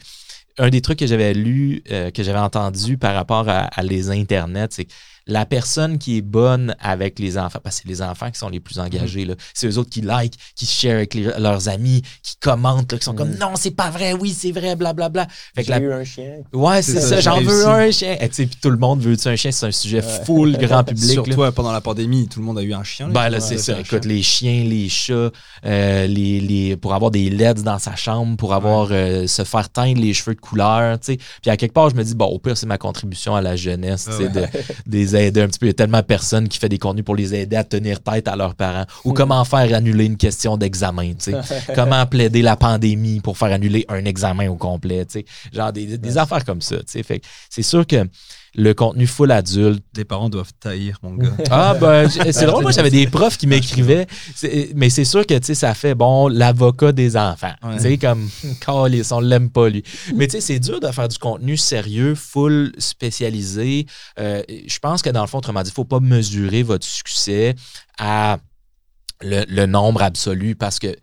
un des trucs que j'avais lu, euh, que j'avais entendu par rapport à, les internets, c'est la personne qui est bonne avec les enfants, parce que c'est les enfants qui sont les plus engagés, là. c'est eux autres qui like, qui share avec leurs amis, qui commentent, qui sont comme non, c'est pas vrai, oui, c'est vrai, blablabla. Bla,
bla. J'ai eu un chien.
Ouais, c'est ça, j'en veux un chien. Et puis tout le monde veut un chien, c'est un sujet full grand public.
Surtout pendant la pandémie, tout le monde a eu un chien.
Ben là, c'est ça. Écoute, les chiens, les chats, euh, les, les, pour avoir des LEDs dans sa chambre, pour avoir euh, se faire teindre les cheveux de couleur, tu sais. Puis à quelque part, je me dis, bon, au pire, c'est ma contribution à la jeunesse, tu sais, de, des aider un petit peu. Il y a tellement de personnes qui font des contenus pour les aider à tenir tête à leurs parents. Ou hmm. comment faire annuler une question d'examen, tu sais. comment plaider la pandémie pour faire annuler un examen au complet, tu sais. Genre des, des affaires comme ça, tu sais. Fait c'est sûr que le contenu full adulte.
Les parents doivent taillir, mon gars.
Ah, ben, c'est drôle. Moi, j'avais des profs qui m'écrivaient. Mais c'est sûr que, tu sais, ça fait, bon, l'avocat des enfants. Tu sais, comme, calice, on l'aime pas, lui. Mais, tu sais, c'est dur de faire du contenu sérieux, full spécialisé. Euh, je pense que, dans le fond, autrement dit, il faut pas mesurer votre succès à le, le nombre absolu parce que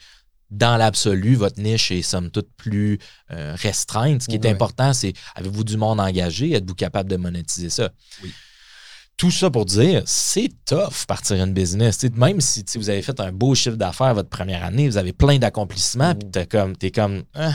dans l'absolu, votre niche est somme toute plus euh, restreinte. Ce qui est important, c'est avez-vous du monde engagé? Êtes-vous capable de monétiser ça? Oui. Tout ça pour dire, c'est tough partir une business. même si vous avez fait un beau chiffre d'affaires votre première année, vous avez plein d'accomplissements, puis t'es comme, es comme ah.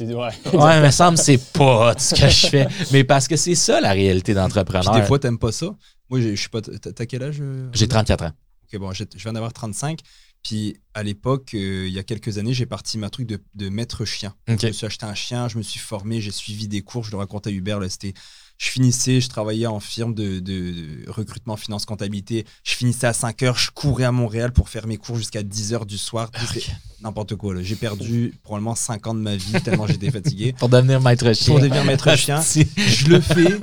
ouais. ouais, mais semble c'est pas ce que je fais. Mais parce que c'est ça la réalité d'entrepreneur.
Des fois, t'aimes pas ça. Moi, je suis pas. T'as quel âge? Euh,
J'ai 34 ans.
Ok, bon, je viens d'avoir 35. Puis à l'époque, euh, il y a quelques années, j'ai parti ma truc de, maître chien. Je me suis acheté un chien, je me suis formé, j'ai suivi des cours. Je le racontais à Hubert. Là, c'était, je finissais, je travaillais en firme de, recrutement, finance, comptabilité. Je finissais à 5 heures, je courais à Montréal pour faire mes cours jusqu'à 10 heures du soir. N'importe quoi. J'ai perdu probablement 5 ans de ma vie tellement j'étais fatigué.
pour devenir maître chien.
Pour devenir maître chien. je le fais.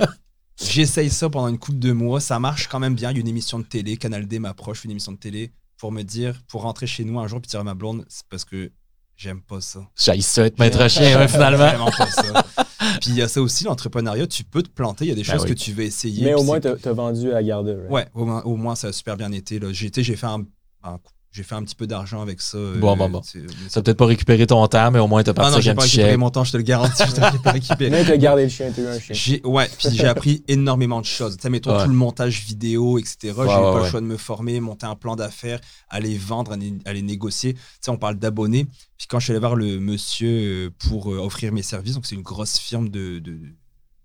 J'essaye ça pendant une couple de mois. Ça marche quand même bien. Il y a une émission de télé. Canal D m'approche, une émission de télé pour me dire, pour rentrer chez nous un jour puis tirer ma blonde, c'est parce que j'aime pas ça.
J'aille ça être maître chien, finalement.
pas ça. puis il y a ça aussi, l'entrepreneuriat, tu peux te planter, il y a des ben choses que tu veux essayer.
Mais au moins, tu as vendu à garder.
Ouais, au moins, au moins, ça a super bien été. J'ai fait un, un j'ai fait un petit peu d'argent avec ça.
Bon, bon, bon. Ça peut-être pas récupéré ton temps, mais au moins t'as parti
ah non, j'ai pas récupéré mon temps, je te le garantis. je t'ai pas récupéré.
Mais t'as gardé le chien, t'as eu un chien.
Ouais, puis j'ai appris énormément de choses. Tu sais, mettons tout le montage vidéo, etc. j'ai eu pas le choix de me former, monter un plan d'affaires, aller vendre, aller négocier. Tu sais, on parle d'abonnés. Puis quand je suis allé voir le monsieur euh, pour euh, offrir mes services, donc c'est une grosse firme de, de,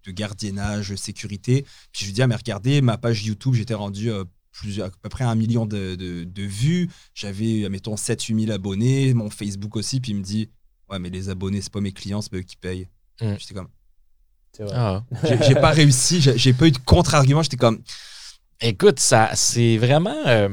de gardiennage, sécurité. Puis je lui dis, ah, mais regardez, ma page YouTube, j'étais rendu euh, à peu près un million de, de, vues. J'avais, mettons, 7-8 000 abonnés, mon Facebook aussi. Puis il me dit Ouais, mais les abonnés, c'est pas mes clients, c'est pas eux qui payent. J'étais comme. Ah. J'ai pas réussi, j'ai pas eu de contre-argument. J'étais comme.
Écoute, ça, c'est vraiment. Euh,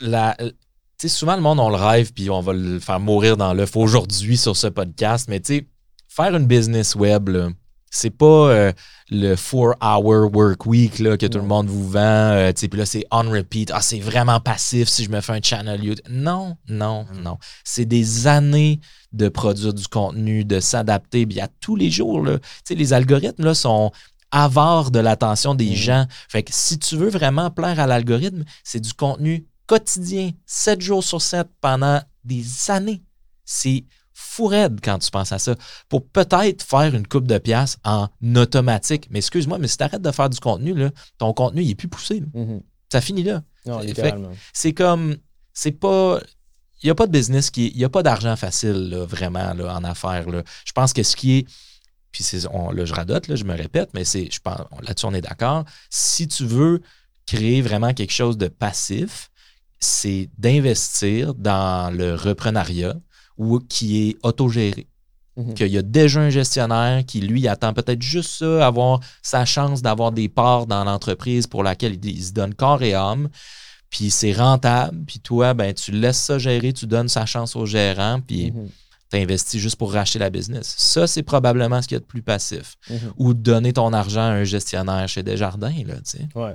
la, tu sais, souvent le monde, on le rêve, puis on va le faire mourir dans l'œuf aujourd'hui sur ce podcast. Mais tu sais, faire une business web, là, c'est pas euh, le 4-hour work week là, que tout le monde vous vend. Euh, puis là, c'est on repeat. Ah, c'est vraiment passif si je me fais un channel YouTube. Non, non, mm. non. C'est des années de produire du contenu, de s'adapter. Y a tous les jours. Là, les algorithmes là, sont avares de l'attention des mm. gens. Fait que si tu veux vraiment plaire à l'algorithme, c'est du contenu quotidien, 7 jours sur 7 pendant des années. C'est fou raide quand tu penses à ça. Pour peut-être faire une coupe de pièces en automatique. Mais excuse-moi, mais si tu arrêtes de faire du contenu, là, ton contenu, il est plus poussé. Mm-hmm. Ça finit là. C'est comme, c'est pas. Il n'y a pas de business qui. Il n'y a pas d'argent facile, là, vraiment, là, en affaires. Là. Je pense que ce qui est. Puis c'est, on, là, je radote, là, je me répète, mais c'est, je pense, là-dessus, on est d'accord. Si tu veux créer vraiment quelque chose de passif, c'est d'investir dans le reprenariat, ou qui est autogéré. Mhm. Qu'il y a déjà un gestionnaire qui, lui, attend peut-être juste ça, avoir sa chance d'avoir des parts dans l'entreprise pour laquelle il, se donne corps et âme. Puis c'est rentable. Puis toi, ben, tu laisses ça gérer, tu donnes sa chance au gérant, puis mhm. tu investis juste pour racheter la business. Ça, c'est probablement ce qu'il y a de plus passif. Mhm. Ou donner ton argent à un gestionnaire chez Desjardins, là, tu sais.
Ouais.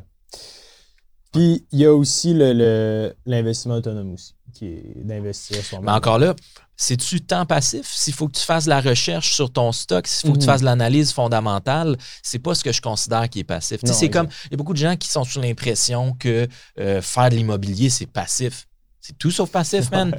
Puis il y a aussi l'investissement autonome aussi, qui est d'investir
sur Mais encore là, c'est-tu temps passif? S'il faut que tu fasses la recherche sur ton stock, s'il faut que tu mhm. fasses l'analyse fondamentale, c'est pas ce que je considère qui est passif. C'est comme, il y a beaucoup de gens qui sont sous l'impression que euh, faire de l'immobilier, c'est passif. C'est tout sauf passif, man.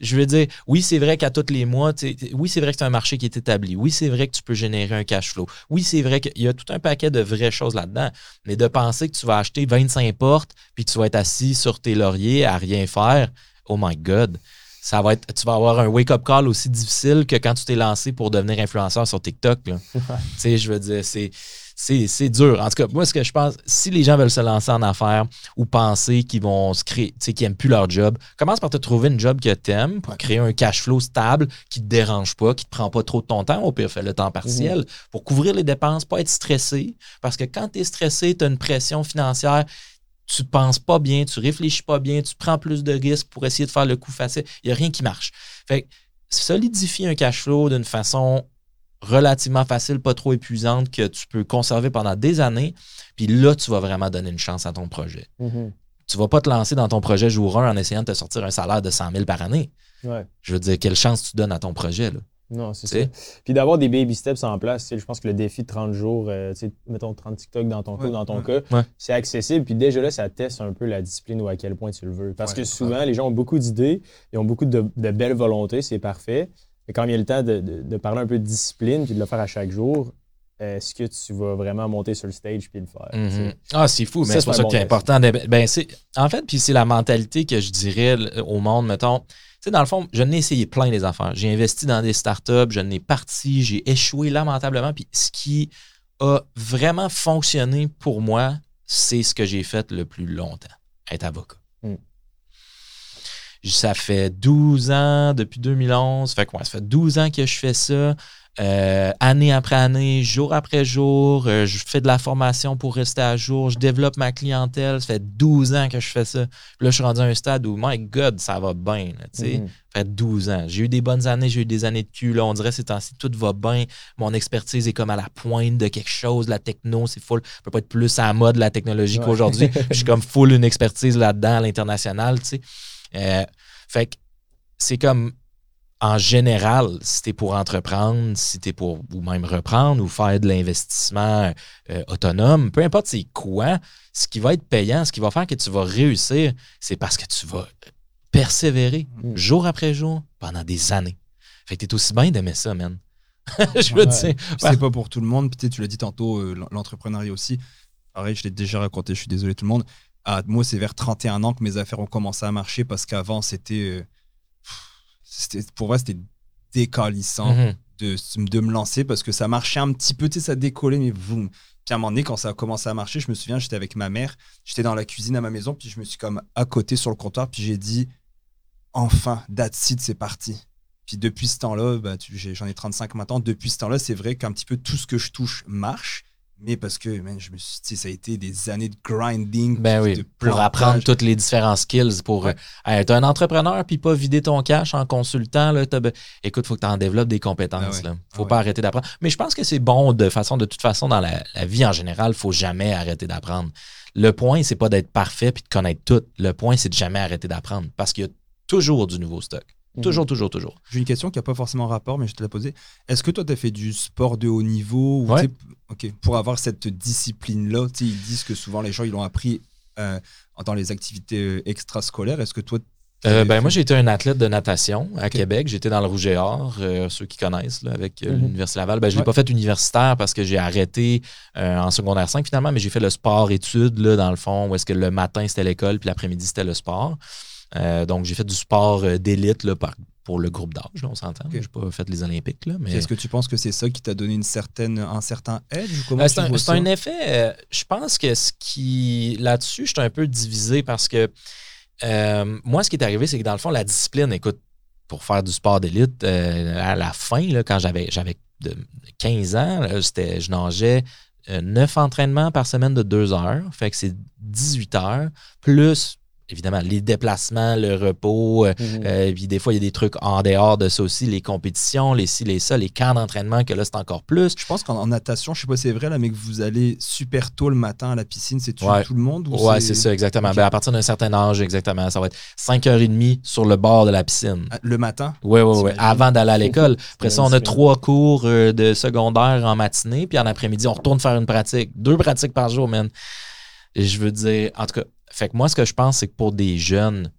Je veux dire, oui, c'est vrai qu'à tous les mois, oui, c'est vrai que c'est un marché qui est établi. Oui, c'est vrai que tu peux générer un cash flow. Oui, c'est vrai qu'il y a tout un paquet de vraies choses là-dedans. Mais de penser que tu vas acheter 25 portes puis que tu vas être assis sur tes lauriers à rien faire, oh my God. Ça va être, tu vas avoir un wake-up call aussi difficile que quand tu t'es lancé pour devenir influenceur sur TikTok. tu sais, je veux dire, c'est c'est dur. En tout cas, moi, ce que je pense, si les gens veulent se lancer en affaires ou penser qu'ils vont se créer, tu sais, qu'ils n'aiment plus leur job, commence par te trouver une job que tu aimes pour créer un cash flow stable qui ne te dérange pas, qui ne te prend pas trop de ton temps. Au pire, fais le temps partiel mhm. pour couvrir les dépenses, pas être stressé. Parce que quand tu es stressé, tu as une pression financière tu penses pas bien, tu réfléchis pas bien, tu prends plus de risques pour essayer de faire le coup facile. Il n'y a rien qui marche. Fait solidifier un cash flow d'une façon relativement facile, pas trop épuisante, que tu peux conserver pendant des années. Puis là, tu vas vraiment donner une chance à ton projet. Mm-hmm. Tu vas pas te lancer dans ton projet jour 1 en essayant de te sortir un salaire de 100 000 par année. Je veux dire, quelle chance tu donnes à ton projet? Là?
Non, c'est ça. Puis d'avoir des baby steps en place, je pense que le défi de 30 jours, euh, mettons 30 TikTok dans ton cas, dans ton cas, c'est accessible. Puis déjà là, ça teste un peu la discipline ou à quel point tu le veux. Parce que souvent, les gens ont beaucoup d'idées, ils ont beaucoup de, de belles volontés, c'est parfait. Mais quand il y a le temps de, parler un peu de discipline puis de le faire à chaque jour, est-ce que tu vas vraiment monter sur le stage puis le faire?
Mm-hmm. Ah, c'est fou, mais c'est pour ça que c'est important. Ben, en fait, puis c'est la mentalité que je dirais au monde, mettons. Tu sais, dans le fond, je n'ai essayé plein des affaires. J'ai investi dans des startups, je n'ai parti, j'ai échoué lamentablement. Puis ce qui a vraiment fonctionné pour moi, c'est ce que j'ai fait le plus longtemps, être avocat. Mm. Ça fait 12 ans, depuis 2011. Fait quoi, ça fait 12 ans que je fais ça. Euh, année après année, jour après jour, euh, je fais de la formation pour rester à jour, je développe ma clientèle, ça fait 12 ans que je fais ça. là, je suis rendu à un stade où, my God, ça va bien. Mm-hmm. Ça fait 12 ans. J'ai eu des bonnes années, j'ai eu des années de cul. Là, on dirait que temps-ci, tout va bien. Mon expertise est comme à la pointe de quelque chose. La techno, c'est full. Ça peut pas être plus à la mode, la technologie qu'aujourd'hui. je suis comme full une expertise là-dedans à l'international. Tu sais. Euh, fait que c'est comme en général, si tu es pour entreprendre, si tu es pour ou même reprendre ou faire de l'investissement euh, autonome, peu importe c'est quoi, ce qui va être payant, ce qui va faire que tu vas réussir, c'est parce que tu vas persévérer mm. jour après jour pendant des années. Fait que tu es aussi bien d'aimer ça, man. je veux dire.
C'est pas pour tout le monde. Puis tu l'as dit tantôt, euh, l'entrepreneuriat aussi. Pareil, je l'ai déjà raconté, je suis désolé tout le monde moi, c'est vers 31 ans que mes affaires ont commencé à marcher parce qu'avant, c'était. Euh, pour moi, c'était décalissant mhm. de, de me lancer parce que ça marchait un petit peu, tu sais, ça décollait, mais boum. Puis à un moment donné, quand ça a commencé à marcher, je me souviens, j'étais avec ma mère, j'étais dans la cuisine à ma maison, puis je me suis comme à côté sur le comptoir, puis j'ai dit enfin, that's it, c'est parti. Puis depuis ce temps-là, bah, j'en ai 35 maintenant, depuis ce temps-là, c'est vrai qu'un petit peu tout ce que je touche marche mais parce que je me suis ça a été des années de grinding
ben oui, pour apprendre toutes les différents skills pour être un entrepreneur puis pas vider ton cash en consultant là écoute faut que tu en développes des compétences ben là. Faut ah pas arrêter d'apprendre. Mais je pense que c'est bon de façon de toute façon dans la, vie en général faut jamais arrêter d'apprendre. Le point c'est pas d'être parfait puis de connaître tout. Le point c'est de jamais arrêter d'apprendre parce qu'il y a toujours du nouveau stock Mhm. Toujours, toujours, toujours.
J'ai une question qui n'a pas forcément rapport, mais je te la poser. Est-ce que toi, tu as fait du sport de haut niveau ok Pour avoir cette discipline-là, ils disent que souvent les gens, ils l'ont appris euh, dans les activités euh, extrascolaires. Est-ce que toi,
euh, ben, moi, j'ai été un athlète de natation à Québec. J'étais dans le Rouge et Or, ceux qui connaissent, avec mhm. l'Université Laval. Ben, je ne l'ai pas fait universitaire parce que j'ai arrêté en secondaire 5 finalement, mais j'ai fait le sport-études, dans le fond, où est-ce que le matin, c'était l'école, puis l'après-midi, c'était le sport. Euh, donc, j'ai fait du sport euh, d'élite pour le groupe d'âge, on s'entend. Je n'ai pas fait les Olympiques. Là, mais...
Est-ce que tu penses que c'est ça qui t'a donné une certaine, un certain edge
euh, C'est un, effet. je pense que ce qui. Là-dessus, je suis un peu divisé parce que moi, ce qui est arrivé, c'est que dans le fond, la discipline, écoute, pour faire du sport d'élite, à la fin, là, quand j'avais 15 ans, je nageais 9 entraînements par semaine de 2 heures. Fait que c'est 18 heures, plus évidemment, les déplacements, le repos, euh, mhm. euh, puis des fois, il y a des trucs en dehors de ça aussi, les compétitions, les ci, les ça, les camps d'entraînement, que là, c'est encore plus.
Je pense qu'en natation, je sais pas si c'est vrai, là, mais que vous allez super tôt le matin à la piscine, c'est tout, tout le monde?
Ou ouais, c'est ça, exactement. Ben, à partir d'un certain âge, exactement. Ça va être 5h30 sur le bord de la piscine.
Ah, le matin?
Oui, oui, oui. Avant d'aller à l'école. Après ça, on a trois cours euh, de secondaire en matinée, puis en après-midi, on retourne faire une pratique. Deux pratiques par jour, man. Et je veux dire, en tout cas, fait que moi, ce que je pense, c'est que pour des jeunes,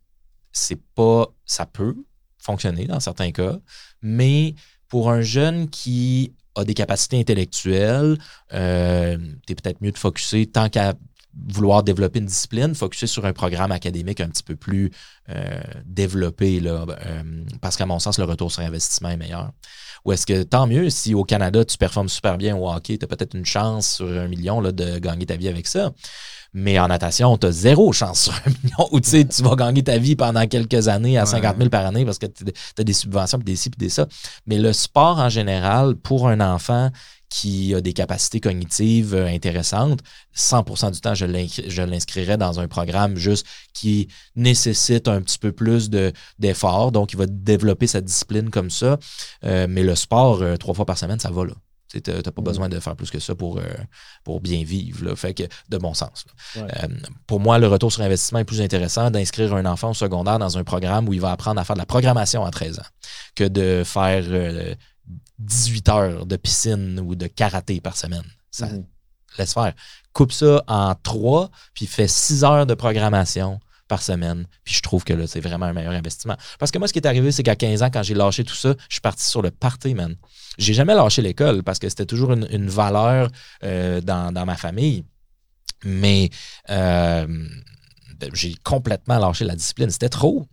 c'est pas. Ça peut fonctionner dans certains cas, mais pour un jeune qui a des capacités intellectuelles, euh, tu peut-être mieux de focuser tant qu'à vouloir développer une discipline, focuser sur un programme académique un petit peu plus euh, développé, là, euh, parce qu'à mon sens, le retour sur investissement est meilleur. Ou est-ce que tant mieux si au Canada, tu performes super bien au hockey, tu as peut-être une chance sur un million là, de gagner ta vie avec ça. Mais en natation, tu as zéro chance sur un million où tu vas gagner ta vie pendant quelques années à 50 000 par année parce que tu as des subventions, puis des ci, puis des ça. Mais le sport en général, pour un enfant qui a des capacités cognitives euh, intéressantes, 100% du temps, je l'inscrirais dans un programme juste qui nécessite un petit peu plus d'efforts. donc, il va développer sa discipline comme ça. Euh, mais le sport, euh, trois fois par semaine, ça va là. Tu n'as pas mm. besoin de faire plus que ça pour, euh, pour bien vivre. Fait que, de bon sens. Euh, pour moi, le retour sur investissement est plus intéressant d'inscrire un enfant au secondaire dans un programme où il va apprendre à faire de la programmation à 13 ans que de faire 18 euh, heures de piscine ou de karaté par semaine. Ça, mm-hmm. Laisse faire. Coupe ça en trois, puis fais 6 heures de programmation par semaine. Puis je trouve que là, c'est vraiment un meilleur investissement. Parce que moi, ce qui est arrivé, c'est qu'à 15 ans, quand j'ai lâché tout ça, je suis parti sur le party, man. J'ai jamais lâché l'école parce que c'était toujours une, valeur euh, dans, ma famille. Mais euh, ben, j'ai complètement lâché la discipline. C'était trop.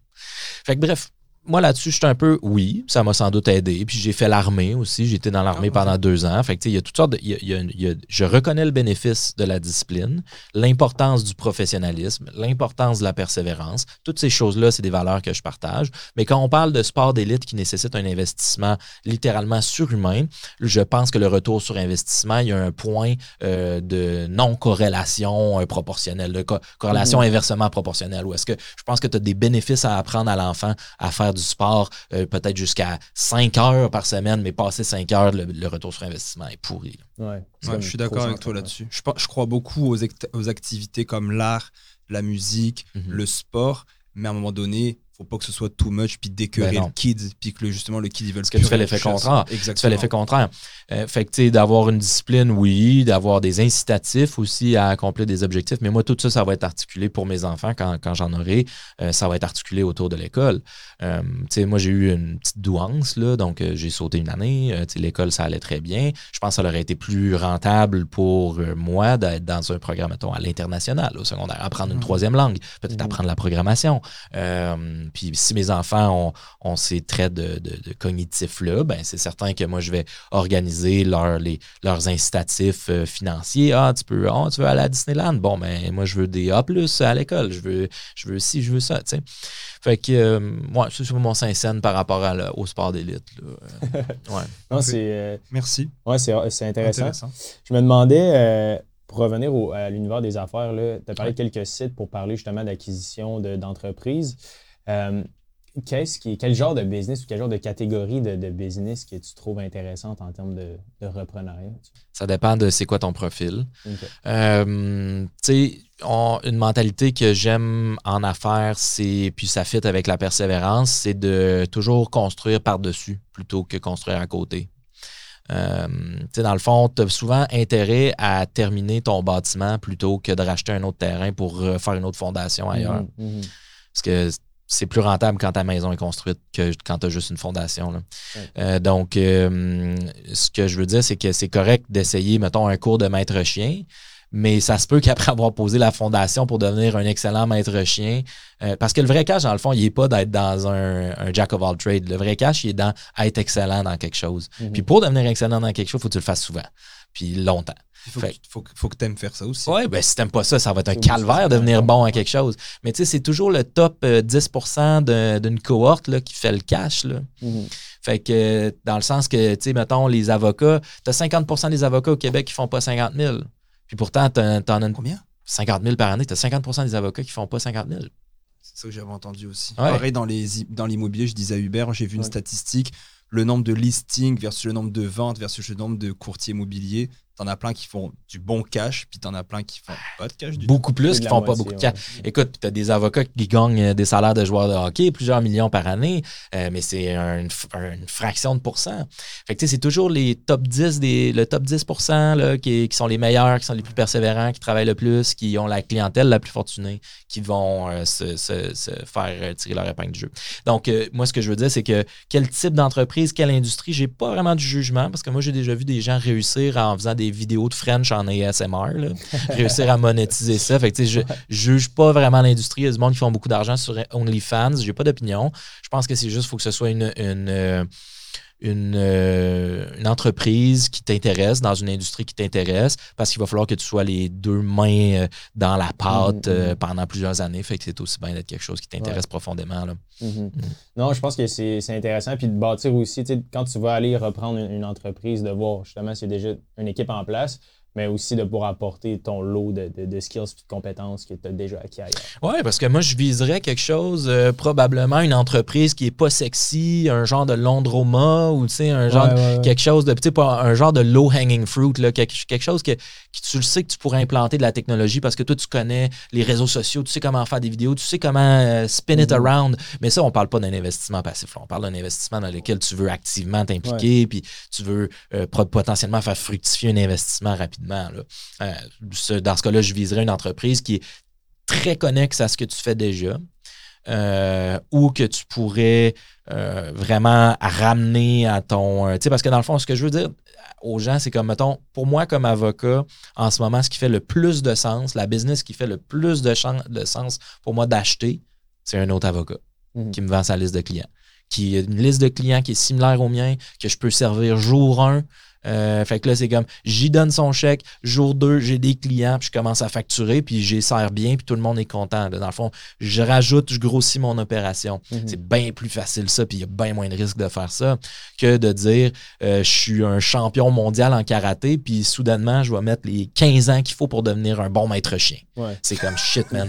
Fait que bref, moi là-dessus, je suis un peu oui, ça m'a sans doute aidé. Puis j'ai fait l'armée aussi. J'étais dans l'armée ah, pendant deux ans. Fait que il y a toutes sortes de. je reconnais le bénéfice de la discipline, l'importance du professionnalisme, l'importance de la persévérance. Toutes ces choses-là, c'est des valeurs que je partage. Mais quand on parle de sport d'élite qui nécessite un investissement littéralement surhumain, je pense que le retour sur investissement, il y a un point euh, de non-corrélation euh, proportionnelle, de corrélation mmh. inversement proportionnelle. Ou est-ce que je pense que tu as des bénéfices à apprendre à l'enfant à faire du sport euh, peut-être jusqu'à 5 heures par semaine, mais passer 5 heures, le, retour sur investissement est pourri.
je suis d'accord avec toi là-dessus. Je, je, crois beaucoup aux, aux activités comme l'art, la musique, mhm. le sport, mais à un moment donné, faut pas que ce soit too much puis décurer ben le kid puis que justement le kid il veut
que tu fais l'effet contraire. Exactement. Tu fais l'effet contraire. Euh, fait que tu sais d'avoir une discipline oui, d'avoir des incitatifs aussi à accomplir des objectifs, mais moi tout ça ça va être articulé pour mes enfants quand, quand j'en aurai, euh, ça va être articulé autour de l'école. Euh, moi j'ai eu une petite douance là, donc j'ai sauté une année, sais l'école ça allait très bien. Je pense que ça aurait été plus rentable pour moi d'être dans un programme mettons à l'international au secondaire, apprendre une mhm. troisième langue, peut-être mhm. apprendre la programmation. Puis si mes enfants ont, ces traits de, cognitifs-là, ben c'est certain que moi, je vais organiser leurs incitatifs euh, financiers. Ah, tu peux, oh, tu veux aller à Disneyland? Bon, ben moi, je veux des A à l'école. Je veux, je veux ci, je veux ça, tu sais. Fait que, euh, moi, c'est mon Saint-Saëns par rapport au sport d'élite.
ouais. non, c'est, euh, Merci.
Ouais, c'est, intéressant. Je me demandais pour revenir à l'univers des affaires, tu as parlé de quelques sites pour parler justement d'acquisition d'entreprises. Euh, qu'est-ce qui, quel genre de business ou quel genre de catégorie de, business que tu trouves intéressante en termes de, de reprenariat?
Ça dépend de c'est quoi ton profil. Euh, tu sais, une mentalité que j'aime en affaires, c'est, puis ça fit avec la persévérance, c'est de toujours construire par-dessus plutôt que construire à côté. Euh, dans le fond, tu as souvent intérêt à terminer ton bâtiment plutôt que de racheter un autre terrain pour faire une autre fondation ailleurs. Mhm, mhm. Parce que c'est plus rentable quand ta maison est construite que quand tu as juste une fondation. Euh, donc, euh, ce que je veux dire, c'est que c'est correct d'essayer, mettons, un cours de maître chien, mais ça se peut qu'après avoir posé la fondation pour devenir un excellent maître chien, euh, parce que le vrai cash, dans le fond, il n'est pas d'être dans un, jack of all trades. Le vrai cash, il est dans être excellent dans quelque chose. Mm-hmm. Puis pour devenir excellent dans quelque chose, il faut que tu le fasses souvent, puis longtemps.
Il faut, faut, que tu aimes faire ça aussi.
Oui, ben si tu pas ça, ça va être un calvaire de devenir bon à quelque chose. Mais tu sais, c'est toujours le top 10% euh, d'une cohorte là, qui fait le cash. Là. Mhm. Fait que, dans le sens que, tu sais, mettons, les avocats, tu as 50 des avocats au Québec qui font pas 50 000. Puis pourtant, tu en as une...
Combien?
50 000 par année. Tu as 50 des avocats qui font pas 50 000.
C'est ça que j'avais entendu aussi. Pareil, dans l'immobilier, dans je disais à Hubert, j'ai vu une statistique le nombre de listings versus le nombre de ventes versus le nombre de courtiers immobiliers, T'en as plein qui font du bon cash, puis t'en as plein qui font pas de cash du
Beaucoup plus qui font pas beaucoup de
ouais.
cash. Écoute, tu as des avocats qui gagnent euh, des salaires de joueurs de hockey, plusieurs millions par année, euh, mais c'est un- une, fraction de pourcent. Fait que tu sais, c'est toujours les top 10, des, le top 10 là, qui, qui sont les meilleurs, qui sont les plus persévérants, qui travaillent le plus, qui ont la clientèle la plus fortunée, qui vont euh, se, se- se faire tirer leur épingle du jeu. Donc, euh, moi, ce que je veux dire, c'est que quel type d'entreprise, quelle industrie, j'ai pas vraiment du jugement parce que moi, j'ai déjà vu des gens réussir en faisant des vidéos de French en ASMR, réussir à monétiser ça. Fait que, je, je juge pas vraiment l'industrie. Il y a du monde qui font beaucoup d'argent sur OnlyFans. J'ai pas d'opinion. Je pense que c'est juste faut que ce soit une. une euh, une, euh, une entreprise qui t'intéresse, dans une industrie qui t'intéresse, parce qu'il va falloir que tu sois les deux mains euh, dans la pâte
Mhm,
euh, pendant plusieurs années. Fait que c'est aussi bien d'être quelque chose qui t'intéresse profondément. Là.
Mhm. Non, je pense que c'est intéressant. Puis de bâtir aussi, quand tu vas aller reprendre une, une entreprise, de voir justement s'il y a déjà une équipe en place, mais aussi de pouvoir apporter ton lot de, de, de skills et de compétences que tu as déjà acquis ailleurs.
Oui, parce que moi, je viserais quelque chose, euh, probablement une entreprise qui est pas sexy, un genre de Londroma ou tu sais, un genre
Ouais, ouais, ouais.
quelque chose de, un genre de low-hanging fruit, là, quelque, quelque chose que, que tu le sais que tu pourrais implanter de la technologie parce que toi, tu connais les réseaux sociaux, tu sais comment faire des vidéos, tu sais comment euh, spin it
Mhm.
around. Mais ça, on parle pas d'un investissement passif. là. On parle d'un investissement dans lequel tu veux activement t'impliquer, puis tu veux euh, potentiellement faire fructifier un investissement rapidement. là. Euh, dans ce cas-là, je viserais une entreprise qui est très connexe à ce que tu fais déjà. euh, ou que tu pourrais euh, vraiment ramener à ton. euh, tu sais, parce que dans le fond, ce que je veux dire aux gens, c'est comme, mettons, pour moi, comme avocat, en ce moment, ce qui fait le plus de sens, la business qui fait le plus de, de sens pour moi d'acheter, c'est un autre avocat
Mhm.
qui me vend sa liste de clients. Qui a une liste de clients qui est similaire au mien, que je peux servir jour 1. Fait que là, c'est comme, j'y donne son chèque, jour 2, j'ai des clients, puis je commence à facturer, puis j'y sers bien, puis tout le monde est content. là. Dans le fond, je rajoute, je grossis mon opération.
Mhm.
C'est bien plus facile ça, puis il y a bien moins de risque de faire ça que de dire euh, je suis un champion mondial en karaté, puis soudainement, je vais mettre les 15 ans qu'il faut pour devenir un bon maître chien.
Ouais.
C'est comme shit, man.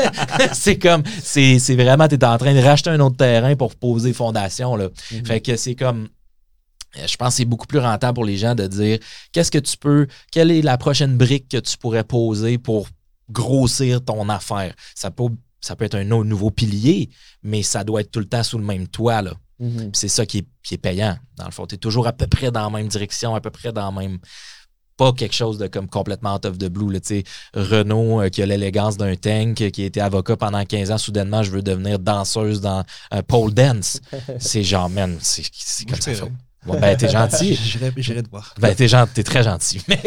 c'est comme, c'est c'est vraiment, tu es en train de racheter un autre terrain pour poser fondation. Là.
Mhm.
Fait que c'est comme. Euh, Je pense que c'est beaucoup plus rentable pour les gens de dire qu'est-ce que tu peux, quelle est la prochaine brique que tu pourrais poser pour grossir ton affaire? Ça peut, ça peut être un autre nouveau pilier, mais ça doit être tout le temps sous le même toit. Là.
Mhm.
Puis c'est ça qui est, qui est payant, dans le fond. Tu es toujours à peu près dans la même direction, à peu près dans la même. Pas quelque chose de comme complètement out of the blue. Là. Renault, euh, qui a l'élégance d'un tank, qui a été avocat pendant 15 ans, soudainement, je veux devenir danseuse dans euh, pole dance. C'est genre, man, c'est comme ça. Ben, t'es gentil.
J'irai te voir.
Ben, t'es, gen- t'es très gentil. Mais,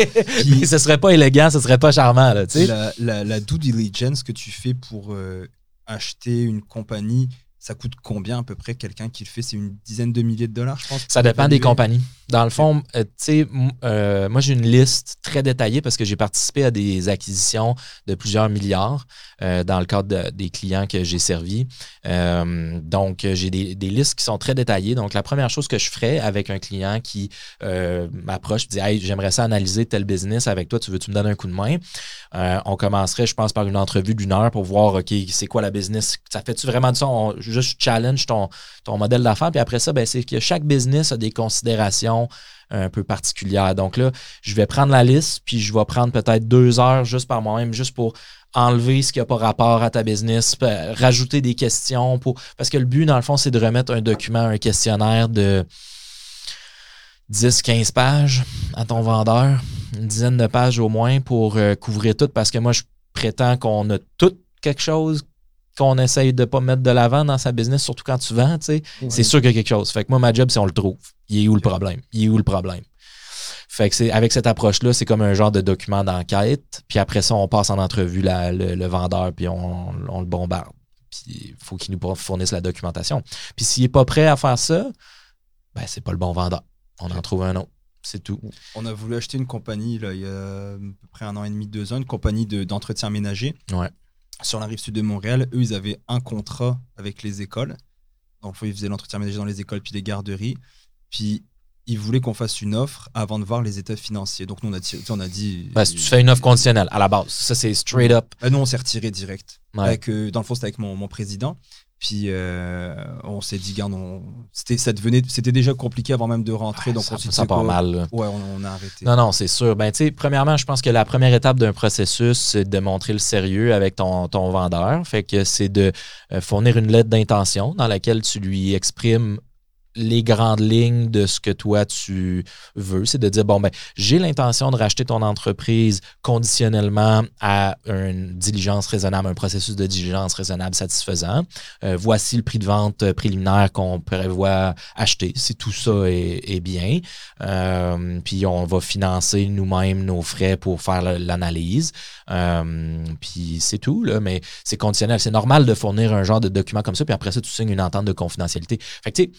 mais ce serait pas élégant, ce serait pas charmant, là, tu sais.
La, la, la due diligence que tu fais pour euh, acheter une compagnie, ça coûte combien à peu près quelqu'un qui le fait? C'est une dizaine de milliers de dollars, je pense.
Ça dépend des compagnies. Dans le fond, euh, tu sais, euh, moi, j'ai une liste très détaillée parce que j'ai participé à des acquisitions de plusieurs milliards euh, dans le cadre de- des clients que j'ai servis. Donc, j'ai des, listes qui sont très détaillées. Donc, la première chose que je ferais avec un client qui m'approche, dit Hey, j'aimerais ça analyser tel business avec toi, tu veux-tu me donner un coup de main? On commencerait, je pense, par une entrevue d'une heure pour voir, OK, c'est quoi la business? Ça fait-tu vraiment de ça On- Juste challenge ton, ton modèle d'affaires. Puis après ça, ben, c'est que chaque business a des considérations un peu particulières. Donc là, je vais prendre la liste, puis je vais prendre peut-être deux heures juste par moi-même, juste pour enlever ce qui n'a pas rapport à ta business, rajouter des questions. Pour... Parce que le but, dans le fond, c'est de remettre un document, un questionnaire de 10-15 pages à ton vendeur, une dizaine de pages au moins pour euh, couvrir tout, parce que moi, je prétends qu'on a tout quelque chose qu'on essaye de pas mettre de l'avant dans sa business, surtout quand tu vends, tu sais. C'est sûr qu'il y a quelque chose. Fait que moi, ma job, c'est on le trouve. Il est où le problème? Il est où le problème? Fait que c'est avec cette approche-là, c'est comme un genre de document d'enquête. Puis après ça, on passe en entrevue la- le, le vendeur, puis on, on le bombarde. Puis il faut qu'il nous fournisse la documentation. Puis s'il n'est pas prêt à faire ça, ben c'est pas le bon vendeur. On en trouve un autre. C'est tout.
On a voulu acheter une compagnie là, il y a à peu près un an et demi, deux ans, une compagnie de- d'entretien ménager
Ouais.
Sur la rive sud de Montréal. Eux, ils avaient un contrat avec les écoles. Donc, ils faisaient l'entretien ménager dans les écoles puis les garderies. Puis, ils voulaient qu'on fasse une offre avant de voir les états financiers. Donc, nous, on a, tiré- on a dit.
Si tu fais une offre conditionnelle à la base, ça c'est straight up.
Ah, nous, on s'est retiré direct.
Ouais.
Avec, euh, dans le fond, c'était avec mon, mon président. Puis, euh, on s'est dit, garde, on- c'était, ça devenait, c'était déjà compliqué avant même de rentrer. donc,
ça,
on s'est dit,
ça part mal.
Ouais, on, on a arrêté.
Non, non, c'est sûr. Ben, tu sais, premièrement, je pense que la première étape d'un processus, c'est de montrer le sérieux avec ton, ton vendeur. Fait que c'est de euh, fournir une lettre d'intention dans laquelle tu lui exprimes les grandes lignes de ce que toi tu veux, c'est de dire bon ben j'ai l'intention de racheter ton entreprise conditionnellement à une diligence raisonnable, un processus de diligence raisonnable satisfaisant. Euh, voici le prix de vente préliminaire qu'on prévoit acheter. Si tout ça est, bien, euh, puis on va financer nous-mêmes nos frais pour faire l'analyse. Euh, puis c'est tout, là, mais c'est conditionnel. C'est normal de fournir un genre de document comme ça, puis après ça, tu signes une entente de confidentialité. Fait que, tu sais,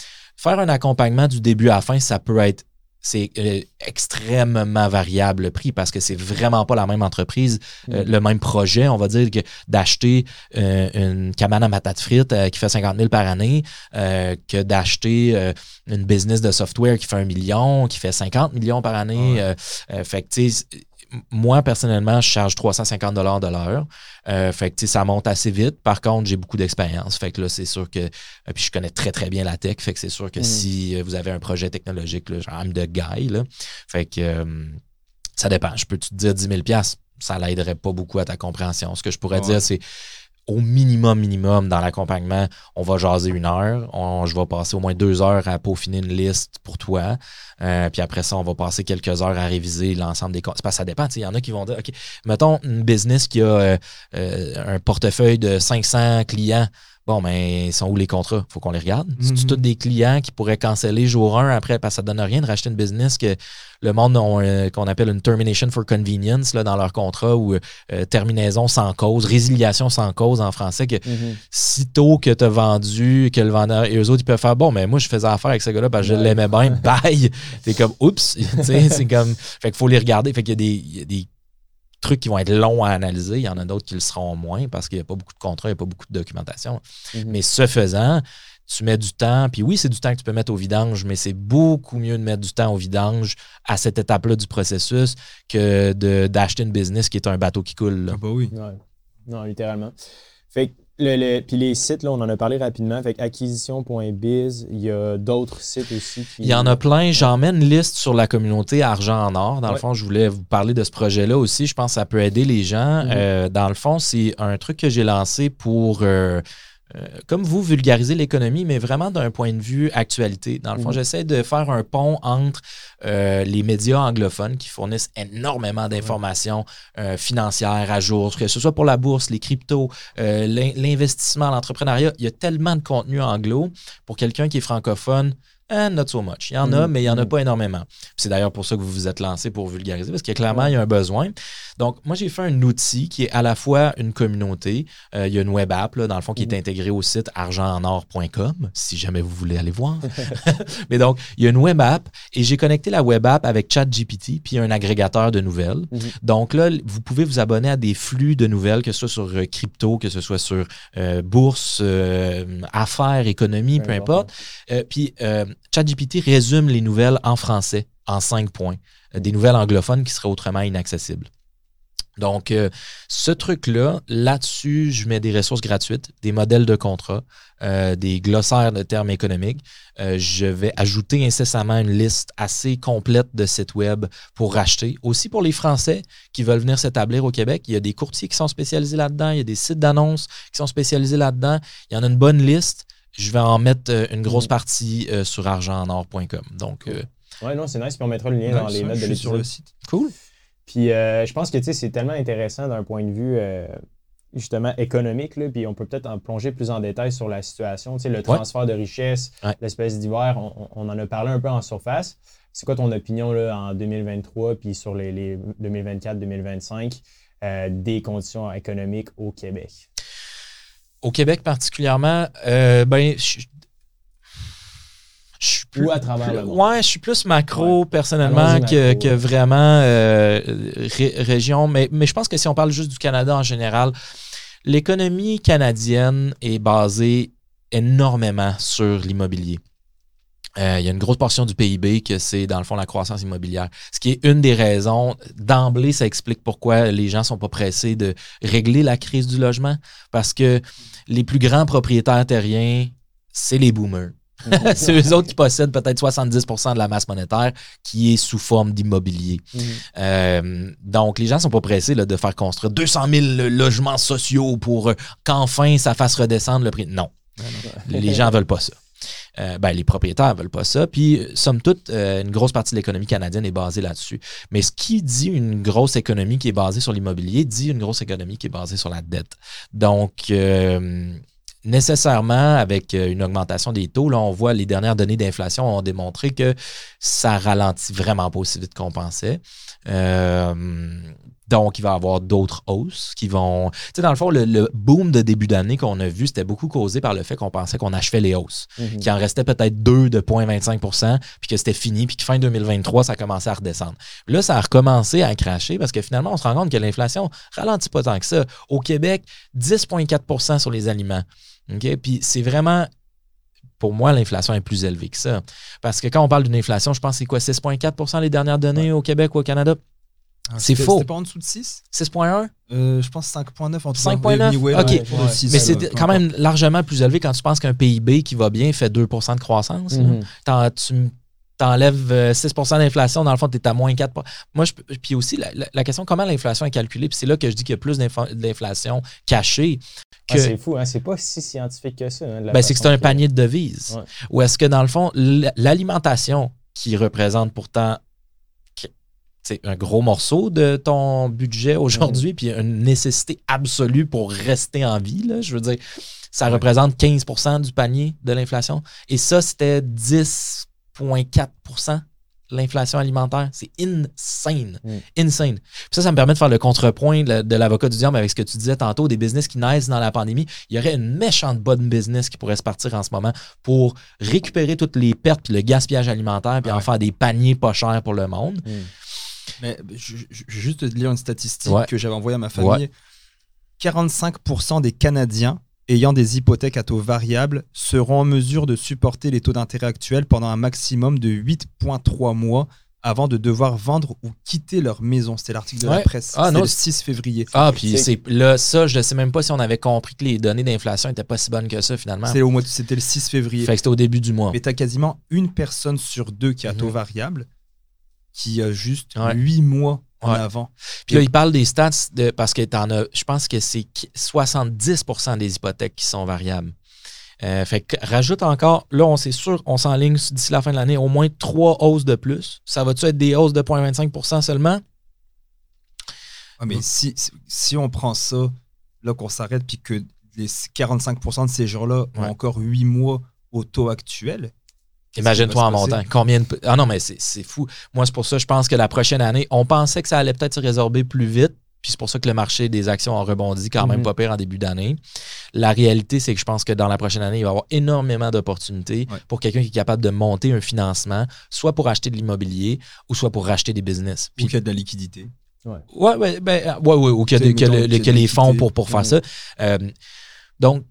faire un accompagnement du début à la fin, ça peut être. C'est euh, extrêmement variable le prix parce que c'est vraiment pas la même entreprise, euh, le même projet. On va dire que d'acheter euh, une cabane à patates frites qui fait 50 000 par année que d'acheter une business de software qui fait un million, qui fait 50 millions par année. Fait que, moi, personnellement, je charge 350 de l'heure. Euh, fait que, ça monte assez vite. Par contre, j'ai beaucoup d'expérience. Fait que là, c'est sûr que. euh, puis je connais très, très bien la tech. Fait que c'est sûr que
Mm.
si euh, vous avez un projet technologique, là, genre I'm the guy, là. Fait que ça dépend. Je peux te dire 10 000 ça l'aiderait pas beaucoup à ta compréhension. Ce que je pourrais
Ouais.
dire, c'est au minimum, minimum, dans l'accompagnement, on va jaser une heure. On- je vais passer au moins deux heures à peaufiner une liste pour toi. Euh, puis après ça, on va passer quelques heures à réviser l'ensemble des comptes. Ça dépend. Il y en a qui vont dire, OK, mettons une business qui a euh, euh, un portefeuille de 500 clients. Bon, mais ils sont où les contrats? faut qu'on les regarde. C'est
Mhm.
tous des clients qui pourraient canceller jour 1 après parce que ça donne rien de racheter une business que le monde euh, qu'on appelle une termination for convenience là, dans leur contrat ou euh, terminaison sans cause, résiliation sans cause en français que
Mhm.
sitôt que tu as vendu, que le vendeur et eux autres, ils peuvent faire bon, mais moi, je faisais affaire avec ce gars-là parce que je l'aimais bien, bye. T'es comme oups. Tu sais, c'est comme. Fait qu'il faut les regarder. Fait qu'il y a des trucs qui vont être longs à analyser. Il y en a d'autres qui le seront moins parce qu'il n'y a pas beaucoup de contrats, il n'y a pas beaucoup de documentation.
Mhm.
Mais ce faisant, tu mets du temps. Puis oui, c'est du temps que tu peux mettre au vidange, mais c'est beaucoup mieux de mettre du temps au vidange à cette étape-là du processus que de- d'acheter une business qui est un bateau qui coule. là.
Ah bah oui.
Ouais. Non, littéralement. Fait que le, le- puis les sites, là, on en a parlé rapidement. Que acquisition.biz, il y a d'autres sites aussi qui.
Il y en a plein. J'en mets une liste sur la communauté Argent en Or. Dans le fond, je voulais vous parler de ce projet-là aussi. Je pense que ça peut aider les gens.
Mhm.
Euh, dans le fond, c'est un truc que j'ai lancé pour, euh, euh, comme vous, vulgariser l'économie, mais vraiment d'un point de vue actualité. Dans le fond,
Mhm.
j'essaie de faire un pont entre euh, les médias anglophones qui fournissent énormément d'informations euh, financières à jour, que ce soit pour la bourse, les cryptos, l'in- l'investissement, l'entrepreneuriat. Il y a tellement de contenu anglo. Pour quelqu'un qui est francophone, eh, not so much. Il y en a,
Mhm.
mais il n'y en a
Mhm.
pas énormément. C'est d'ailleurs pour ça que vous vous êtes lancé pour vulgariser, parce que clairement, il y a un besoin. Donc, moi, j'ai fait un outil qui est à la fois une communauté. Euh, il y a une web app, là, dans le fond, qui est
Mhm.
intégrée au site argentenor.com, si jamais vous voulez aller voir. mais donc, il y a une web app et j'ai connecté la web app avec ChatGPT, puis un agrégateur de nouvelles.
Mhm.
Donc là, vous pouvez vous abonner à des flux de nouvelles, que ce soit sur euh, crypto, que ce soit sur euh, bourse, euh, affaires, économie, peu importe. Puis euh, ChatGPT résume les nouvelles en français en cinq points. Euh, des nouvelles anglophones qui seraient autrement inaccessibles. Donc, euh, ce truc-là, là-dessus, je mets des ressources gratuites, des modèles de contrat, euh, des glossaires de termes économiques. Je vais ajouter incessamment une liste assez complète de sites web pour racheter. Aussi pour les Français qui veulent venir s'établir au Québec, il y a des courtiers qui sont spécialisés là-dedans, il y a des sites d'annonces qui sont spécialisés là-dedans. Il y en a une bonne liste. Je vais en mettre euh, une grosse
Mhm.
partie euh, sur argentenor.com. Donc, euh,
Ouais, non, c'est nice. Puis on mettra le lien dans les notes de
suis sur le
l'épisode.
site.
cool.
Puis je pense que c'est tellement intéressant d'un point de vue justement économique. Là, puis on peut peut-être en plonger plus en détail sur la situation. Tu sais, le transfert de richesse,
Ouais.
l'espèce d'hiver, on, on en a parlé un peu en surface. C'est quoi ton opinion là, en 2023 puis sur les, les 2024-2025 euh, des conditions économiques au Québec?
Au Québec particulièrement, euh, ben, je je suis plus.
Ou à travers le monde?
Ouais, je suis plus macro personnellement que, vraiment euh, ré- région. Mais, mais je pense que si on parle juste du Canada en général, l'économie canadienne est basée énormément sur l'immobilier. Euh, il y a une grosse portion du PIB que c'est, dans le fond, la croissance immobilière. Ce qui est une des raisons, d'emblée, ça explique pourquoi les gens sont pas pressés de régler la crise du logement. Parce que les plus grands propriétaires terriens, c'est les boomers. Mhm. c'est eux autres qui possèdent peut-être 70% de la masse monétaire qui est sous forme d'immobilier. Mhm. Euh, donc, les gens sont pas pressés de faire construire 200 000 logements sociaux pour qu'enfin ça fasse redescendre le prix. Non. les gens veulent pas ça. Euh, ben, les propriétaires veulent pas ça. Puis, somme toute, euh, une grosse partie de l'économie canadienne est basée là-dessus. Mais ce qui dit une grosse économie qui est basée sur l'immobilier dit une grosse économie qui est basée sur la dette. Donc, euh, nécessairement, avec une augmentation des taux, là, on voit les dernières données d'inflation ont démontré que ça ralentit vraiment pas aussi vite qu'on pensait. Donc, il va y avoir d'autres hausses qui vont. Tu sais, dans le fond, le, boom de début d'année qu'on a vu, c'était beaucoup causé par le fait qu'on pensait qu'on achevait les hausses, mhm. qu'il en restait peut-être 2 de 0,25 puis que c'était fini, puis que fin 2023, ça commençait à redescendre. Là, ça a recommencé à cracher parce que finalement, on se rend compte que l'inflation ralentit pas tant que ça. Au Québec, 10,4% sur les aliments. OK? Puis c'est vraiment pour moi, l'inflation est plus élevée que ça. Parce que quand on parle d'une inflation, je pense que c'est quoi, 6,4% les dernières données au Québec ou au Canada?
Ah, c'est faux. C'était pas en dessous de 6
6.1
euh, Je pense 5.9 en tout
5.9 OK. Mais c'est quand même largement plus élevé quand tu penses qu'un PIB qui va bien fait 2 de croissance. Mm-hmm. Tu t'enlèves 6 euh, d'inflation, dans le fond, tu es à moins 4 Moi, je, puis aussi, la, question, comment l'inflation est calculée, puis c'est là que je dis qu'il y a plus d'inflation cachée.
Ah, c'est fou, hein? c'est pas si scientifique que ça. Hein,
ben, c'est que c'est un panier de devises. Ou est-ce que, dans le fond, l'alimentation, qui représente pourtant c'est un gros morceau de ton budget aujourd'hui, puis une nécessité absolue pour rester en vie. Là, je veux dire, ça représente 15% du panier de l'inflation. Et ça, c'était 10,4% l'inflation alimentaire. C'est insane. Mm. Insane. Puis ça, ça me permet de faire le contrepoint de, l'avocat du diable avec ce que tu disais tantôt, des business qui naissent dans la pandémie. Il y aurait une méchante bonne business qui pourrait se partir en ce moment pour récupérer toutes les pertes puis le gaspillage alimentaire puis en faire des paniers pas chers pour le monde. Mm.
Mais je, je, juste te lire une statistique que j'avais envoyée à ma famille. 45% des Canadiens ayant des hypothèques à taux variables seront en mesure de supporter les taux d'intérêt actuels pendant un maximum de 8,3 mois avant de devoir vendre ou quitter leur maison. C'était l'article de la presse. Ah, le 6 février.
Ah, puis c'est là, ça, je ne sais même pas si on avait compris que les données d'inflation n'étaient pas si bonnes que ça, finalement.
C'était, au mois, c'était le 6 février.
Fait que c'était au début du mois.
Mais tu as quasiment une personne sur deux qui a taux mhm. variable qui a juste huit mois en avant.
Puis là, il parle des stats de, parce que en as, je pense que c'est 70% des hypothèques qui sont variables. Euh, fait que rajoute encore, là, on c'est sûr, on s'enligne d'ici la fin de l'année, au moins trois hausses de plus. Ça va-tu être des hausses de 0,25% seulement?
Ah, mais si, si on prend ça, là, qu'on s'arrête, puis que les 45% de ces gens-là ont encore huit mois au taux actuel,
Imagine-toi en montant. Combien de... Ah non, mais c'est fou. Moi, c'est pour ça, je pense que la prochaine année, on pensait que ça allait peut-être se résorber plus vite. Puis c'est pour ça que le marché des actions a rebondi quand même mhm. pas pire en début d'année. La réalité, c'est que je pense que dans la prochaine année, il va y avoir énormément d'opportunités pour quelqu'un qui est capable de monter un financement, soit pour acheter de l'immobilier ou soit pour racheter des business.
Puis, ou qu'il y a de la liquidité.
Ouais, ouais, ben, ouais, ouais, ou qu'il y a, les fonds pour, pour faire ça. Euh, donc,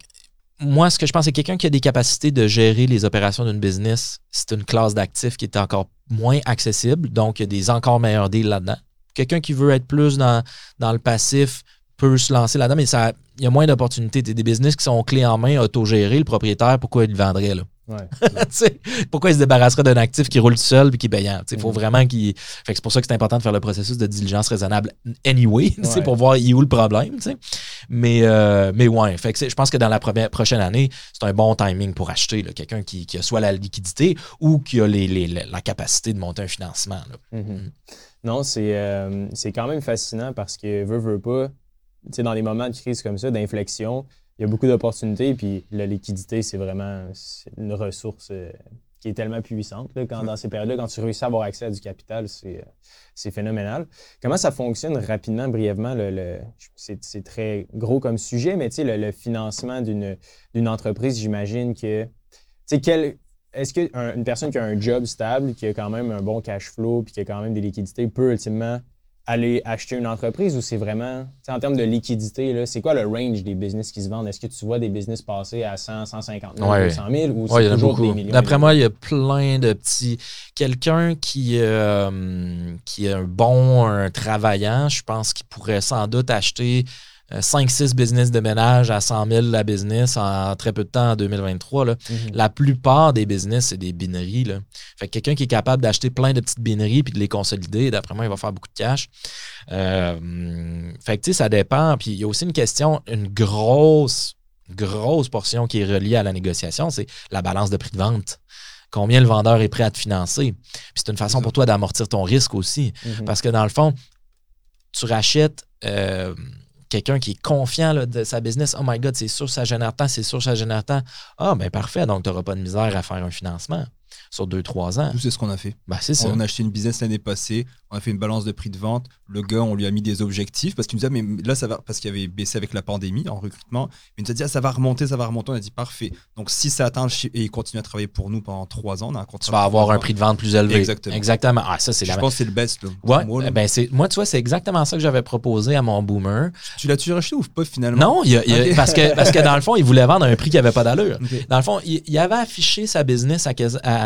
moi, ce que je pense, c'est quelqu'un qui a des capacités de gérer les opérations d'une business, c'est une classe d'actifs qui est encore moins accessible. Donc, il y a des encore meilleurs deals là-dedans. Quelqu'un qui veut être plus dans, dans le passif peut se lancer là-dedans, mais ça, il y a moins d'opportunités. Des business qui sont clés en main, autogérés, le propriétaire, pourquoi il le vendrait là? pourquoi il se débarrasserait d'un actif qui roule tout seul et qui est payant? Il faut mm. vraiment qu'il. c'est pour ça que c'est important de faire le processus de diligence raisonnable anyway, pour voir où le problème. Mais, euh, mais ouais, fait je pense que dans la première, prochaine année, c'est un bon timing pour acheter quelqu'un qui, a soit la liquidité ou qui a les, la capacité de monter un financement. Mm-hmm.
Mm. Non, euh, c'est quand même fascinant parce que veut, veut pas, dans des moments de crise comme ça, d'inflexion, il y a beaucoup d'opportunités. Puis la liquidité, c'est vraiment une ressource euh, qui est tellement puissante. quand, dans ces périodes-là, quand tu réussis à avoir accès à du capital, c'est phénoménal. Comment ça fonctionne rapidement, brièvement? Le, c'est très gros comme sujet, mais le, le financement d'une entreprise, j'imagine que. Est-ce qu'une personne qui a un job stable, qui a quand même un bon cash flow, puis qui a quand même des liquidités, peut ultimement aller acheter une entreprise ou c'est vraiment, en termes de liquidité, c'est quoi le range des business qui se vendent? Est-ce que tu vois des business passer à 100, 150 000, 200 000 ou c'est toujours des millions?
D'après moi, il y a plein de petits. Quelqu'un qui, euh, qui est un bon un travaillant, je pense qu'il pourrait sans doute acheter 5-6 euh, business de ménage à 100 000 la business en très peu de temps en 2023. Là. Mhm. La plupart des business, c'est des bineries. Là. Fait que quelqu'un qui est capable d'acheter plein de petites bineries puis de les consolider, d'après moi, il va faire beaucoup de cash. Euh, fait que, tu sais, ça dépend. Puis il y a aussi une question, une grosse, grosse portion qui est reliée à la négociation, c'est la balance de prix de vente combien le vendeur est prêt à te financer? Puis c'est une façon pour toi d'amortir ton risque aussi. Mhm. Parce que dans le fond, tu rachètes euh, quelqu'un qui est confiant de sa business, oh my God, c'est sûr, ça génère tant, c'est sûr, ça génère tant. Ah, ben parfait, donc tu n'auras pas de misère à faire un financement sur 2-3 ans.
Nous, c'est ce qu'on a fait.
Ben, c'est ça.
On a acheté une business l'année passée, on a fait une balance de prix de vente. Le gars, on lui a mis des objectifs parce qu'il nous disait, mais là, ça va, parce qu'il avait baissé avec la pandémie en recrutement. Il nous a dit, ah, ça va remonter, ça va remonter. On a dit, parfait. Donc, si ça atteint et il continue à travailler pour nous pendant 3 ans, on a
Tu vas avoir un prix de vente plus élevé.
Exactement.
Exactement. Ah, ça, c'est
Je pense que c'est le best. Là,
ouais, moi, Ben, moi, tu vois, c'est exactement ça que j'avais proposé à mon boomer.
Tu l'as-tu racheté ou pas finalement?
Non, parce, que, parce que dans le fond, il voulait vendre à un prix qui n'avait pas d'allure. Dans le fond, il, avait affiché sa business à,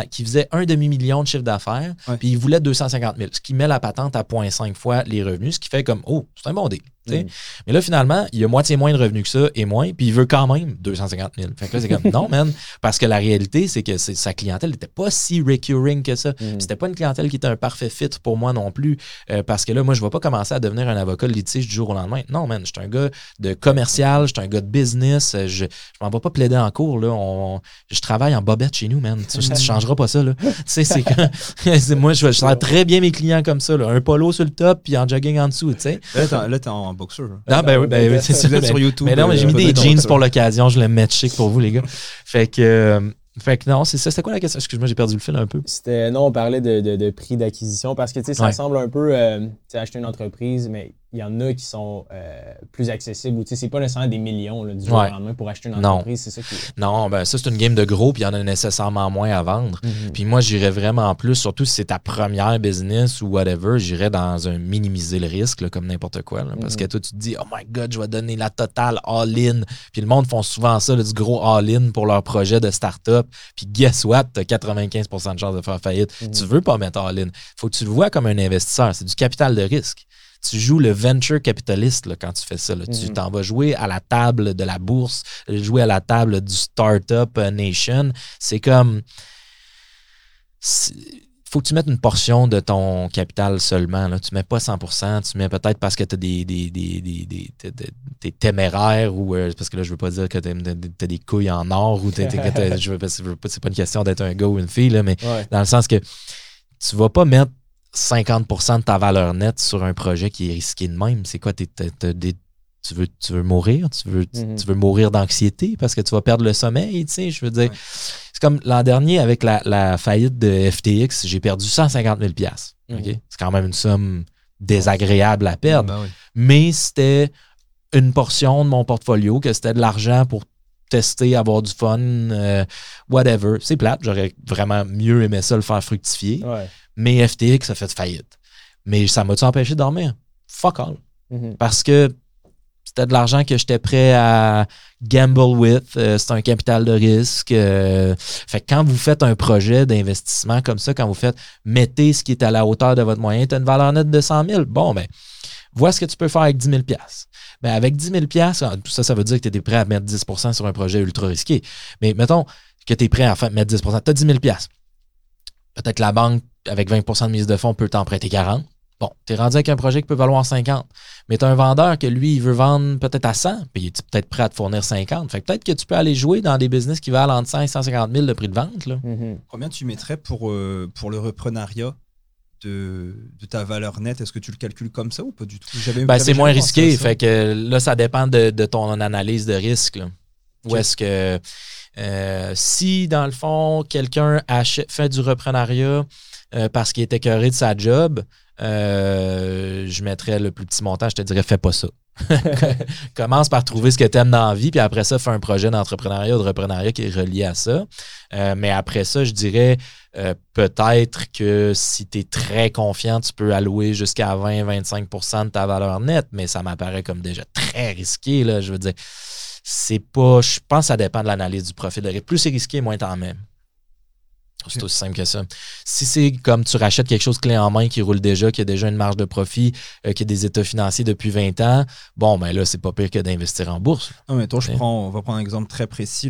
qui faisait un demi millions de chiffre d'affaires, puis il voulait 250 000, ce qui met la patente à 0.5 fois les revenus, ce qui fait comme, oh, c'est un bon deal. Mm. Mais là, finalement, il y a moitié moins de revenus que ça et moins, puis il veut quand même 250 000. Fait que là, c'est comme non, man. Parce que la réalité, c'est que sa clientèle n'était pas si recurring que ça. Mm. C'était pas une clientèle qui était un parfait fit pour moi non plus. Euh, parce que là, moi, je ne vais pas commencer à devenir un avocat de litige du jour au lendemain. Non, man. Je suis un gars de commercial, je suis un gars de business. Euh, je ne m'en vais pas plaider en cours. Là. je travaille en bobette chez nous, man. Tu ne changeras pas ça. Là. tu sais, c'est que moi, je, je très bien mes clients comme ça. Là. Un polo sur le top, puis en jogging en dessous. Tu sais.
Là, boxeur.
Non, ben oui, ben, c'est sur YouTube. Mais non, mais j'ai mis des jeans pour l'occasion. Je l'aime mettre chic pour vous, les gars. Fait que. Euh, fait que non, c'est ça. C'était quoi la question? Excuse-moi, j'ai perdu le fil un peu.
C'était, non, on parlait de, de, prix d'acquisition parce que, tu sais, ça semble un peu, euh, tu sais, acheter une entreprise, mais il y en a qui sont euh, plus accessibles. Tu sais, c'est pas nécessairement des millions du jour au lendemain pour acheter une entreprise. C'est ça qui
Non, ben ça, c'est une game de gros, puis il y en a nécessairement moins à vendre. Mhm. Puis moi, j'irais vraiment plus, surtout si c'est ta première business ou whatever, j'irais dans un minimiser le risque, comme n'importe quoi. Parce mhm. que toi, tu te dis, oh my God, je vais donner la totale all-in. Puis le monde font souvent ça, du gros all-in pour leur projet de start-up. Puis guess what, tu as 95% de chances de faire faillite. Mhm. Tu veux pas mettre all-in. faut que tu le vois comme un investisseur. C'est du capital de risque tu joues le venture capitaliste quand tu fais ça. Tu mhm. t'en vas jouer à la table de la bourse, jouer à la table du Startup euh, Nation. C'est comme. faut que tu mettes une portion de ton capital seulement. Là. Tu mets pas 100 tu mets peut-être parce que tu des, des, des, t'es téméraire ou euh, parce que là, je veux pas dire que tu as, des couilles en or ou c'est pas une question d'être un gars ou une fille, là, mais dans le sens que tu vas pas mettre 50% de ta valeur nette sur un projet qui est risqué de même. C'est quoi? tu, veux, tu veux mourir? Tu veux, mhm. tu veux mourir d'anxiété parce que tu vas perdre le sommeil? Tu sais, je veux dire, c'est comme l'an dernier avec la, faillite de FTX, j'ai perdu 150 000 mhm. C'est quand même une somme désagréable à perdre. Ben Mais c'était une portion de mon portfolio, que c'était de l'argent pour tester, avoir du fun, euh, whatever. C'est plate. J'aurais vraiment mieux aimé ça le faire fructifier. Mais FTX a fait faillite. Mais ça m'a-tu empêché de dormir? Fuck all. Mm-hmm. Parce que c'était de l'argent que j'étais prêt à gamble with. Euh, c'est un capital de risque. Euh, fait que quand vous faites un projet d'investissement comme ça, quand vous faites mettez ce qui est à la hauteur de votre moyen, tu as une valeur nette de 100 000. Bon, ben, vois ce que tu peux faire avec 10 000 ben, avec 10 000 ah, ça, ça veut dire que tu es prêt à mettre 10 sur un projet ultra risqué. Mais mettons que tu es prêt à mettre 10 Tu as 10 000 Peut-être la banque avec 20% de mise de fonds, peut t'en prêter 40. Bon, tu es rendu avec un projet qui peut valoir 50. Mais tu as un vendeur que lui, il veut vendre peut-être à 100, puis il est peut-être prêt à te fournir 50. Fait que peut-être que tu peux aller jouer dans des business qui valent entre 100 et 150 000 de prix de vente. Là.
Mm-hmm. Combien tu mettrais pour, euh, pour le reprenariat de, ta valeur nette? Est-ce que tu le calcules comme ça ou pas du tout?
Ben, c'est moins risqué. Fait que là, ça dépend de, ton analyse de risque. Où est-ce que euh, si, dans le fond, quelqu'un fait du reprenariat euh, parce qu'il était écœuré de sa job, euh, je mettrais le plus petit montant, je te dirais, fais pas ça. Commence par trouver ce que tu aimes dans la vie, puis après ça, fais un projet d'entrepreneuriat ou de reprenariat qui est relié à ça. mais après ça, je dirais peut-être que si tu es très confiant, tu peux allouer jusqu'à 20-25% de ta valeur nette, mais ça m'apparaît comme déjà très risqué. Là, je veux dire, c'est pas. Je pense que ça dépend de l'analyse du profil de risque. Plus c'est risqué, moins t'en mets. C'est aussi simple que ça. Si c'est comme tu rachètes quelque chose clé en main qui roule déjà, qui a déjà une marge de profit, euh, qui a des états financiers depuis 20 ans, bon, ben là, c'est pas pire que d'investir en bourse.
Non, mais toi, je prends, on va prendre un exemple très précis.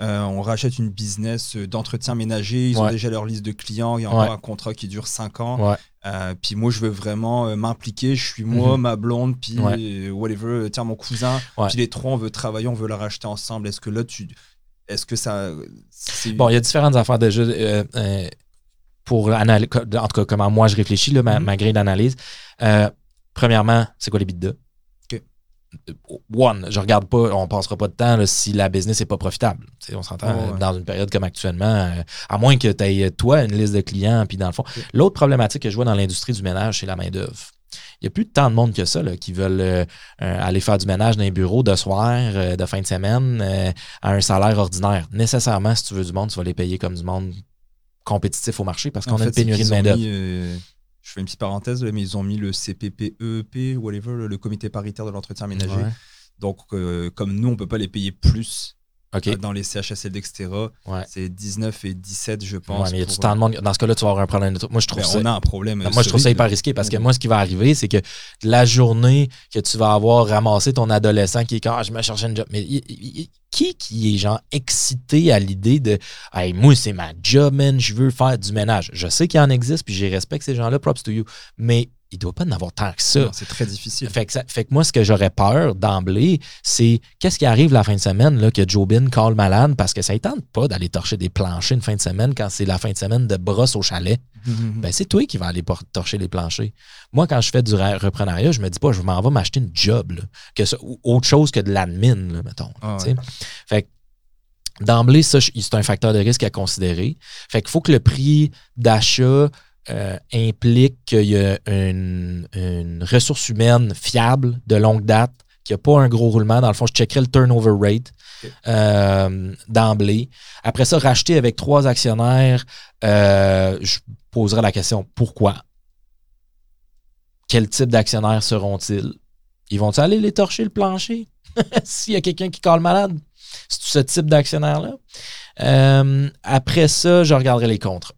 Euh, on rachète une business d'entretien ménager, ils ont déjà leur liste de clients, il y a encore un contrat qui dure 5 ans. Euh, puis moi, je veux vraiment m'impliquer. Je suis moi, mhm. ma blonde, puis whatever, tiens, mon cousin. Puis les trois, on veut travailler, on veut la racheter ensemble. Est-ce que là, tu, est-ce que ça.
Bon, il y a différentes affaires déjà. Euh, euh, pour en tout cas, comment moi je réfléchis, là, ma, mm-hmm. grille d'analyse. Euh, premièrement, c'est quoi les bidas? One, je regarde pas, on passera pas de temps si la business n'est pas profitable. on s'entend dans une période comme actuellement, à moins que tu aies toi une liste de clients, puis dans le fond. L'autre problématique que je vois dans l'industrie du ménage, c'est la main-d'œuvre il n'y a plus tant de monde que ça qui veulent euh, euh, aller faire du ménage dans les bureaux de soir, euh, de fin de semaine, à un salaire ordinaire. Nécessairement, si tu veux du monde, tu vas les payer comme du monde compétitif au marché parce qu'on a une pénurie de main-d'œuvre.
Je fais une petite parenthèse, mais ils ont mis le CPPEP, whatever, le comité paritaire de l'entretien ménager. Donc, comme nous, on ne peut pas les payer plus dans les CHSL d'Extera, c'est 19 et 17, je pense.
mais y a tant de monde. Dans ce cas-là, tu vas avoir un problème de Moi, je trouve ben, ça.
On a un problème.
moi, je trouve ça hyper risqué parce que moi, ce qui va arriver, c'est que la journée que tu vas avoir ramassé ton adolescent qui est quand ah, je me cherchais une job. Mais qui qui est genre excité à l'idée de Hey, moi, c'est ma job, man, je veux faire du ménage. Je sais qu'il en existe, puis je respecte ces gens-là, props to you. Mais il ne doit pas en avoir tant que ça.
C'est très difficile.
Fait que, fait que moi, ce que j'aurais peur d'emblée, c'est qu'est-ce qui arrive la fin de semaine là, que Jobin call malade parce que ça ne tente pas d'aller torcher des planchers une fin de semaine quand c'est la fin de semaine de brosse au chalet. Ben, c'est toi qui vas aller torcher les planchers. Moi, quand je fais du reprenariat, je me dis pas, je m'en vais m'acheter une job, que autre chose que de l'admin, mettons. Ah fait que d'emblée, ça, c'est un facteur de risque à considérer. Fait qu'il faut que le prix d'achat euh, implique qu'il y a une, ressource humaine fiable, de longue date, qui n'a pas un gros roulement. Dans le fond, je checkerai le turnover rate euh, d'emblée. Après ça, racheter avec trois actionnaires, euh, je poserai la question pourquoi? Quel type d'actionnaires seront-ils? Ils vont-ils aller les torcher le plancher? S'il y a quelqu'un qui colle malade? C'est ce type d'actionnaire-là? après ça, je regarderai les contrats.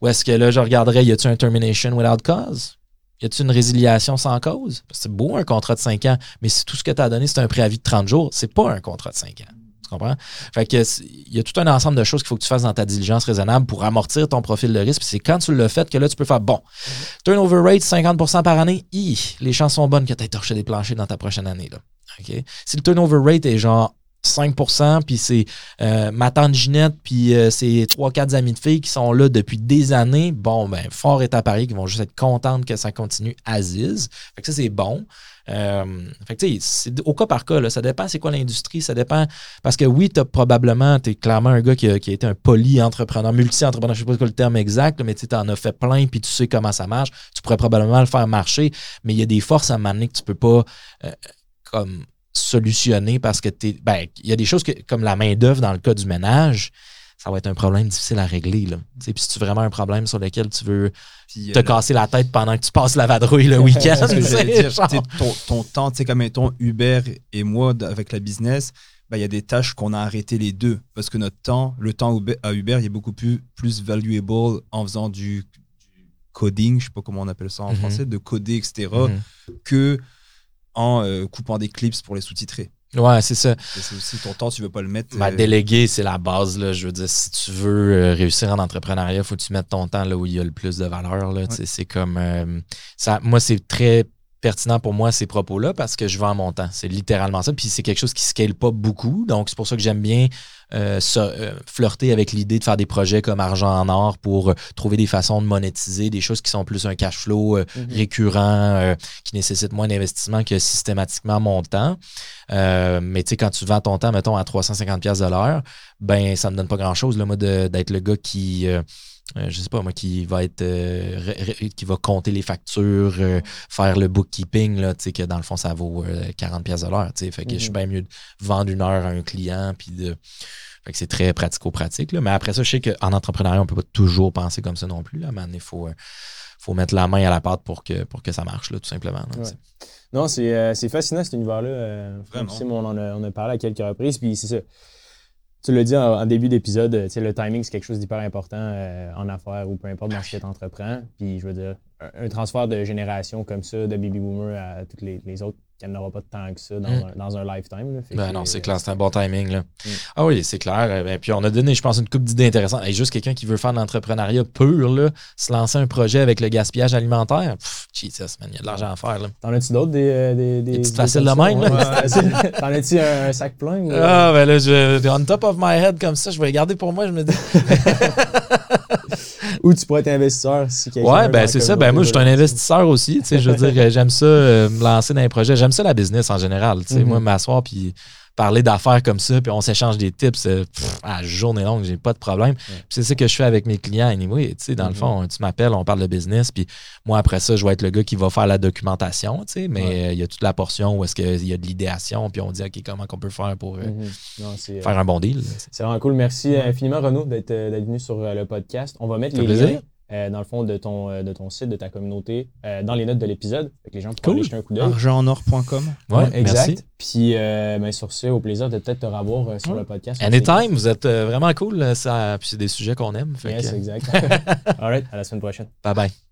Ou est-ce que là, je regarderais, y a-t-il un termination without cause? Y a-t-il une résiliation sans cause? C'est beau un contrat de 5 ans, mais si tout ce que tu as donné, c'est un préavis de 30 jours, c'est pas un contrat de 5 ans. Tu comprends? Fait que il y a tout un ensemble de choses qu'il faut que tu fasses dans ta diligence raisonnable pour amortir ton profil de risque. c'est quand tu le fais que là, tu peux faire bon. Turnover rate 50% par année, les chances sont bonnes que tu aies torché des planchers dans ta prochaine année. Là. Si le turnover rate est genre 5% puis c'est euh, ma tante Ginette, puis euh, c'est 3-4 amis de filles qui sont là depuis des années. Bon, ben, fort est à Paris, qui vont juste être contentes que ça continue Aziz. Fait que ça, c'est bon. Euh, fait que, c'est au cas par cas, ça dépend c'est quoi l'industrie, ça dépend. Parce que oui, tu probablement, tu es clairement un gars qui a, été un poly-entrepreneur, multi-entrepreneur, je sais pas quoi le terme exact, mais tu en as fait plein, puis tu sais comment ça marche. Tu pourrais probablement le faire marcher, mais il y a des forces à manier que tu peux pas, comme solutionner parce que tu ben, il y a des choses que, comme la main-d'œuvre dans le cas du ménage, ça va être un problème difficile à régler. Là. Puis si tu vraiment un problème sur lequel tu veux te casser la tête pendant que tu passes la vadrouille le week-end.
ton, ton temps, tu sais, comme mettons Uber et moi avec la business, ben, il y a des tâches qu'on a arrêtées les deux parce que notre temps, le temps à Uber, il est beaucoup plus, plus valuable en faisant du, coding, je sais pas comment on appelle ça en mm-hmm. français, de coder, etc., mm-hmm. que en euh, coupant des clips pour les sous-titrer.
Ouais, c'est ça.
C'est aussi ton temps, tu veux pas le mettre.
Ma euh, déléguer, c'est la base. Là. Je veux dire, si tu veux euh, réussir en entrepreneuriat, il faut que tu mettes ton temps là où il y a le plus de valeur. C'est comme. ça, moi, c'est très pertinent pour moi ces propos-là parce que je vends mon temps. C'est littéralement ça. Puis c'est quelque chose qui ne scale pas beaucoup. Donc, c'est pour ça que j'aime bien euh, euh, flirter avec l'idée de faire des projets comme Argent en or pour euh, trouver des façons de monétiser, des choses qui sont plus un cash flow mm-hmm. récurrent, qui nécessitent moins d'investissement que systématiquement mon temps. mais tu sais, quand tu vends ton temps, mettons, à 350$ de l'heure, ben ça me donne pas grand-chose, moi, d'être le gars qui euh, je sais pas moi, qui va être euh, qui va compter les factures, euh, faire le bookkeeping, là, que dans le fond, ça vaut 40 pièces de l'heure. Fait que je suis mhm. bien mieux de vendre une heure à un client puis de. Fait que c'est très pratico-pratique. Mais après ça, je sais qu'en entrepreneuriat, on peut pas toujours penser comme ça non plus. Là, mais il faut, faut mettre la main à la pâte pour que, pour que ça marche, là, tout simplement.
Non, c'est fascinant cet univers-là. Vraiment. On, en a, on a parlé à quelques reprises, puis c'est ça tu l'as dit en, début d'épisode, le timing, c'est quelque chose d'hyper important euh, en affaires ou peu importe dans ce que tu entreprends. Puis, je veux dire, un, transfert de génération comme ça, de baby boomer à toutes les autres qu'il n'y en aura pas tant que ça dans, mm. un, dans un, lifetime.
ben non, c'est clair, c'est un bon timing. Là. Mm. Ah oui, c'est clair. Et ben, puis on a donné, je pense, une coupe d'idées intéressantes. Et juste quelqu'un qui veut faire de l'entrepreneuriat pur, là, se lancer un projet avec le gaspillage alimentaire, pff, Jesus, man, il y a de l'argent à faire.
T'en as-tu d'autres des, euh, des, des,
des petites faciles de même?
Ouais, T'en as-tu un, sac plein?
Ah, ben là, je, on top of my head comme ça, je vais garder pour moi, je me dis.
Ou tu pourrais être investisseur si
quelqu'un. Ouais, ben c'est ça. Ben moi, je suis un investisseur aussi. Je veux dire, j'aime ça, euh, me lancer dans un projet. J'aime ça la business en général. Mm-hmm. Moi, m'asseoir puis parler d'affaires comme ça, puis on s'échange des tips euh, à journée longue, j'ai pas de problème. C'est ça que je fais avec mes clients anyway. Dans le mm-hmm. fond, tu m'appelles, on parle de business, puis moi, après ça, je vais être le gars qui va faire la documentation, mais il y a toute la portion où est-ce qu'il y a de l'idéation, puis on dit, OK, comment on peut faire pour euh, mm-hmm. faire un bon deal.
C'est vraiment cool. Merci infiniment, Renaud, d'être venu sur le podcast. On va mettre les liens euh, dans le fond, de ton, euh, de ton site, de ta communauté, euh, dans les notes de l'épisode. les gens pourront aller jeter un coup d'œil.
Argentenor.com.
Ouais, exact. Puis, ben, sur ce, au plaisir de peut-être te revoir sur le podcast.
Anytime, vous êtes vraiment cool. Ça, puis c'est des sujets qu'on aime.
yes, exact. All right, à la semaine prochaine.
Bye bye.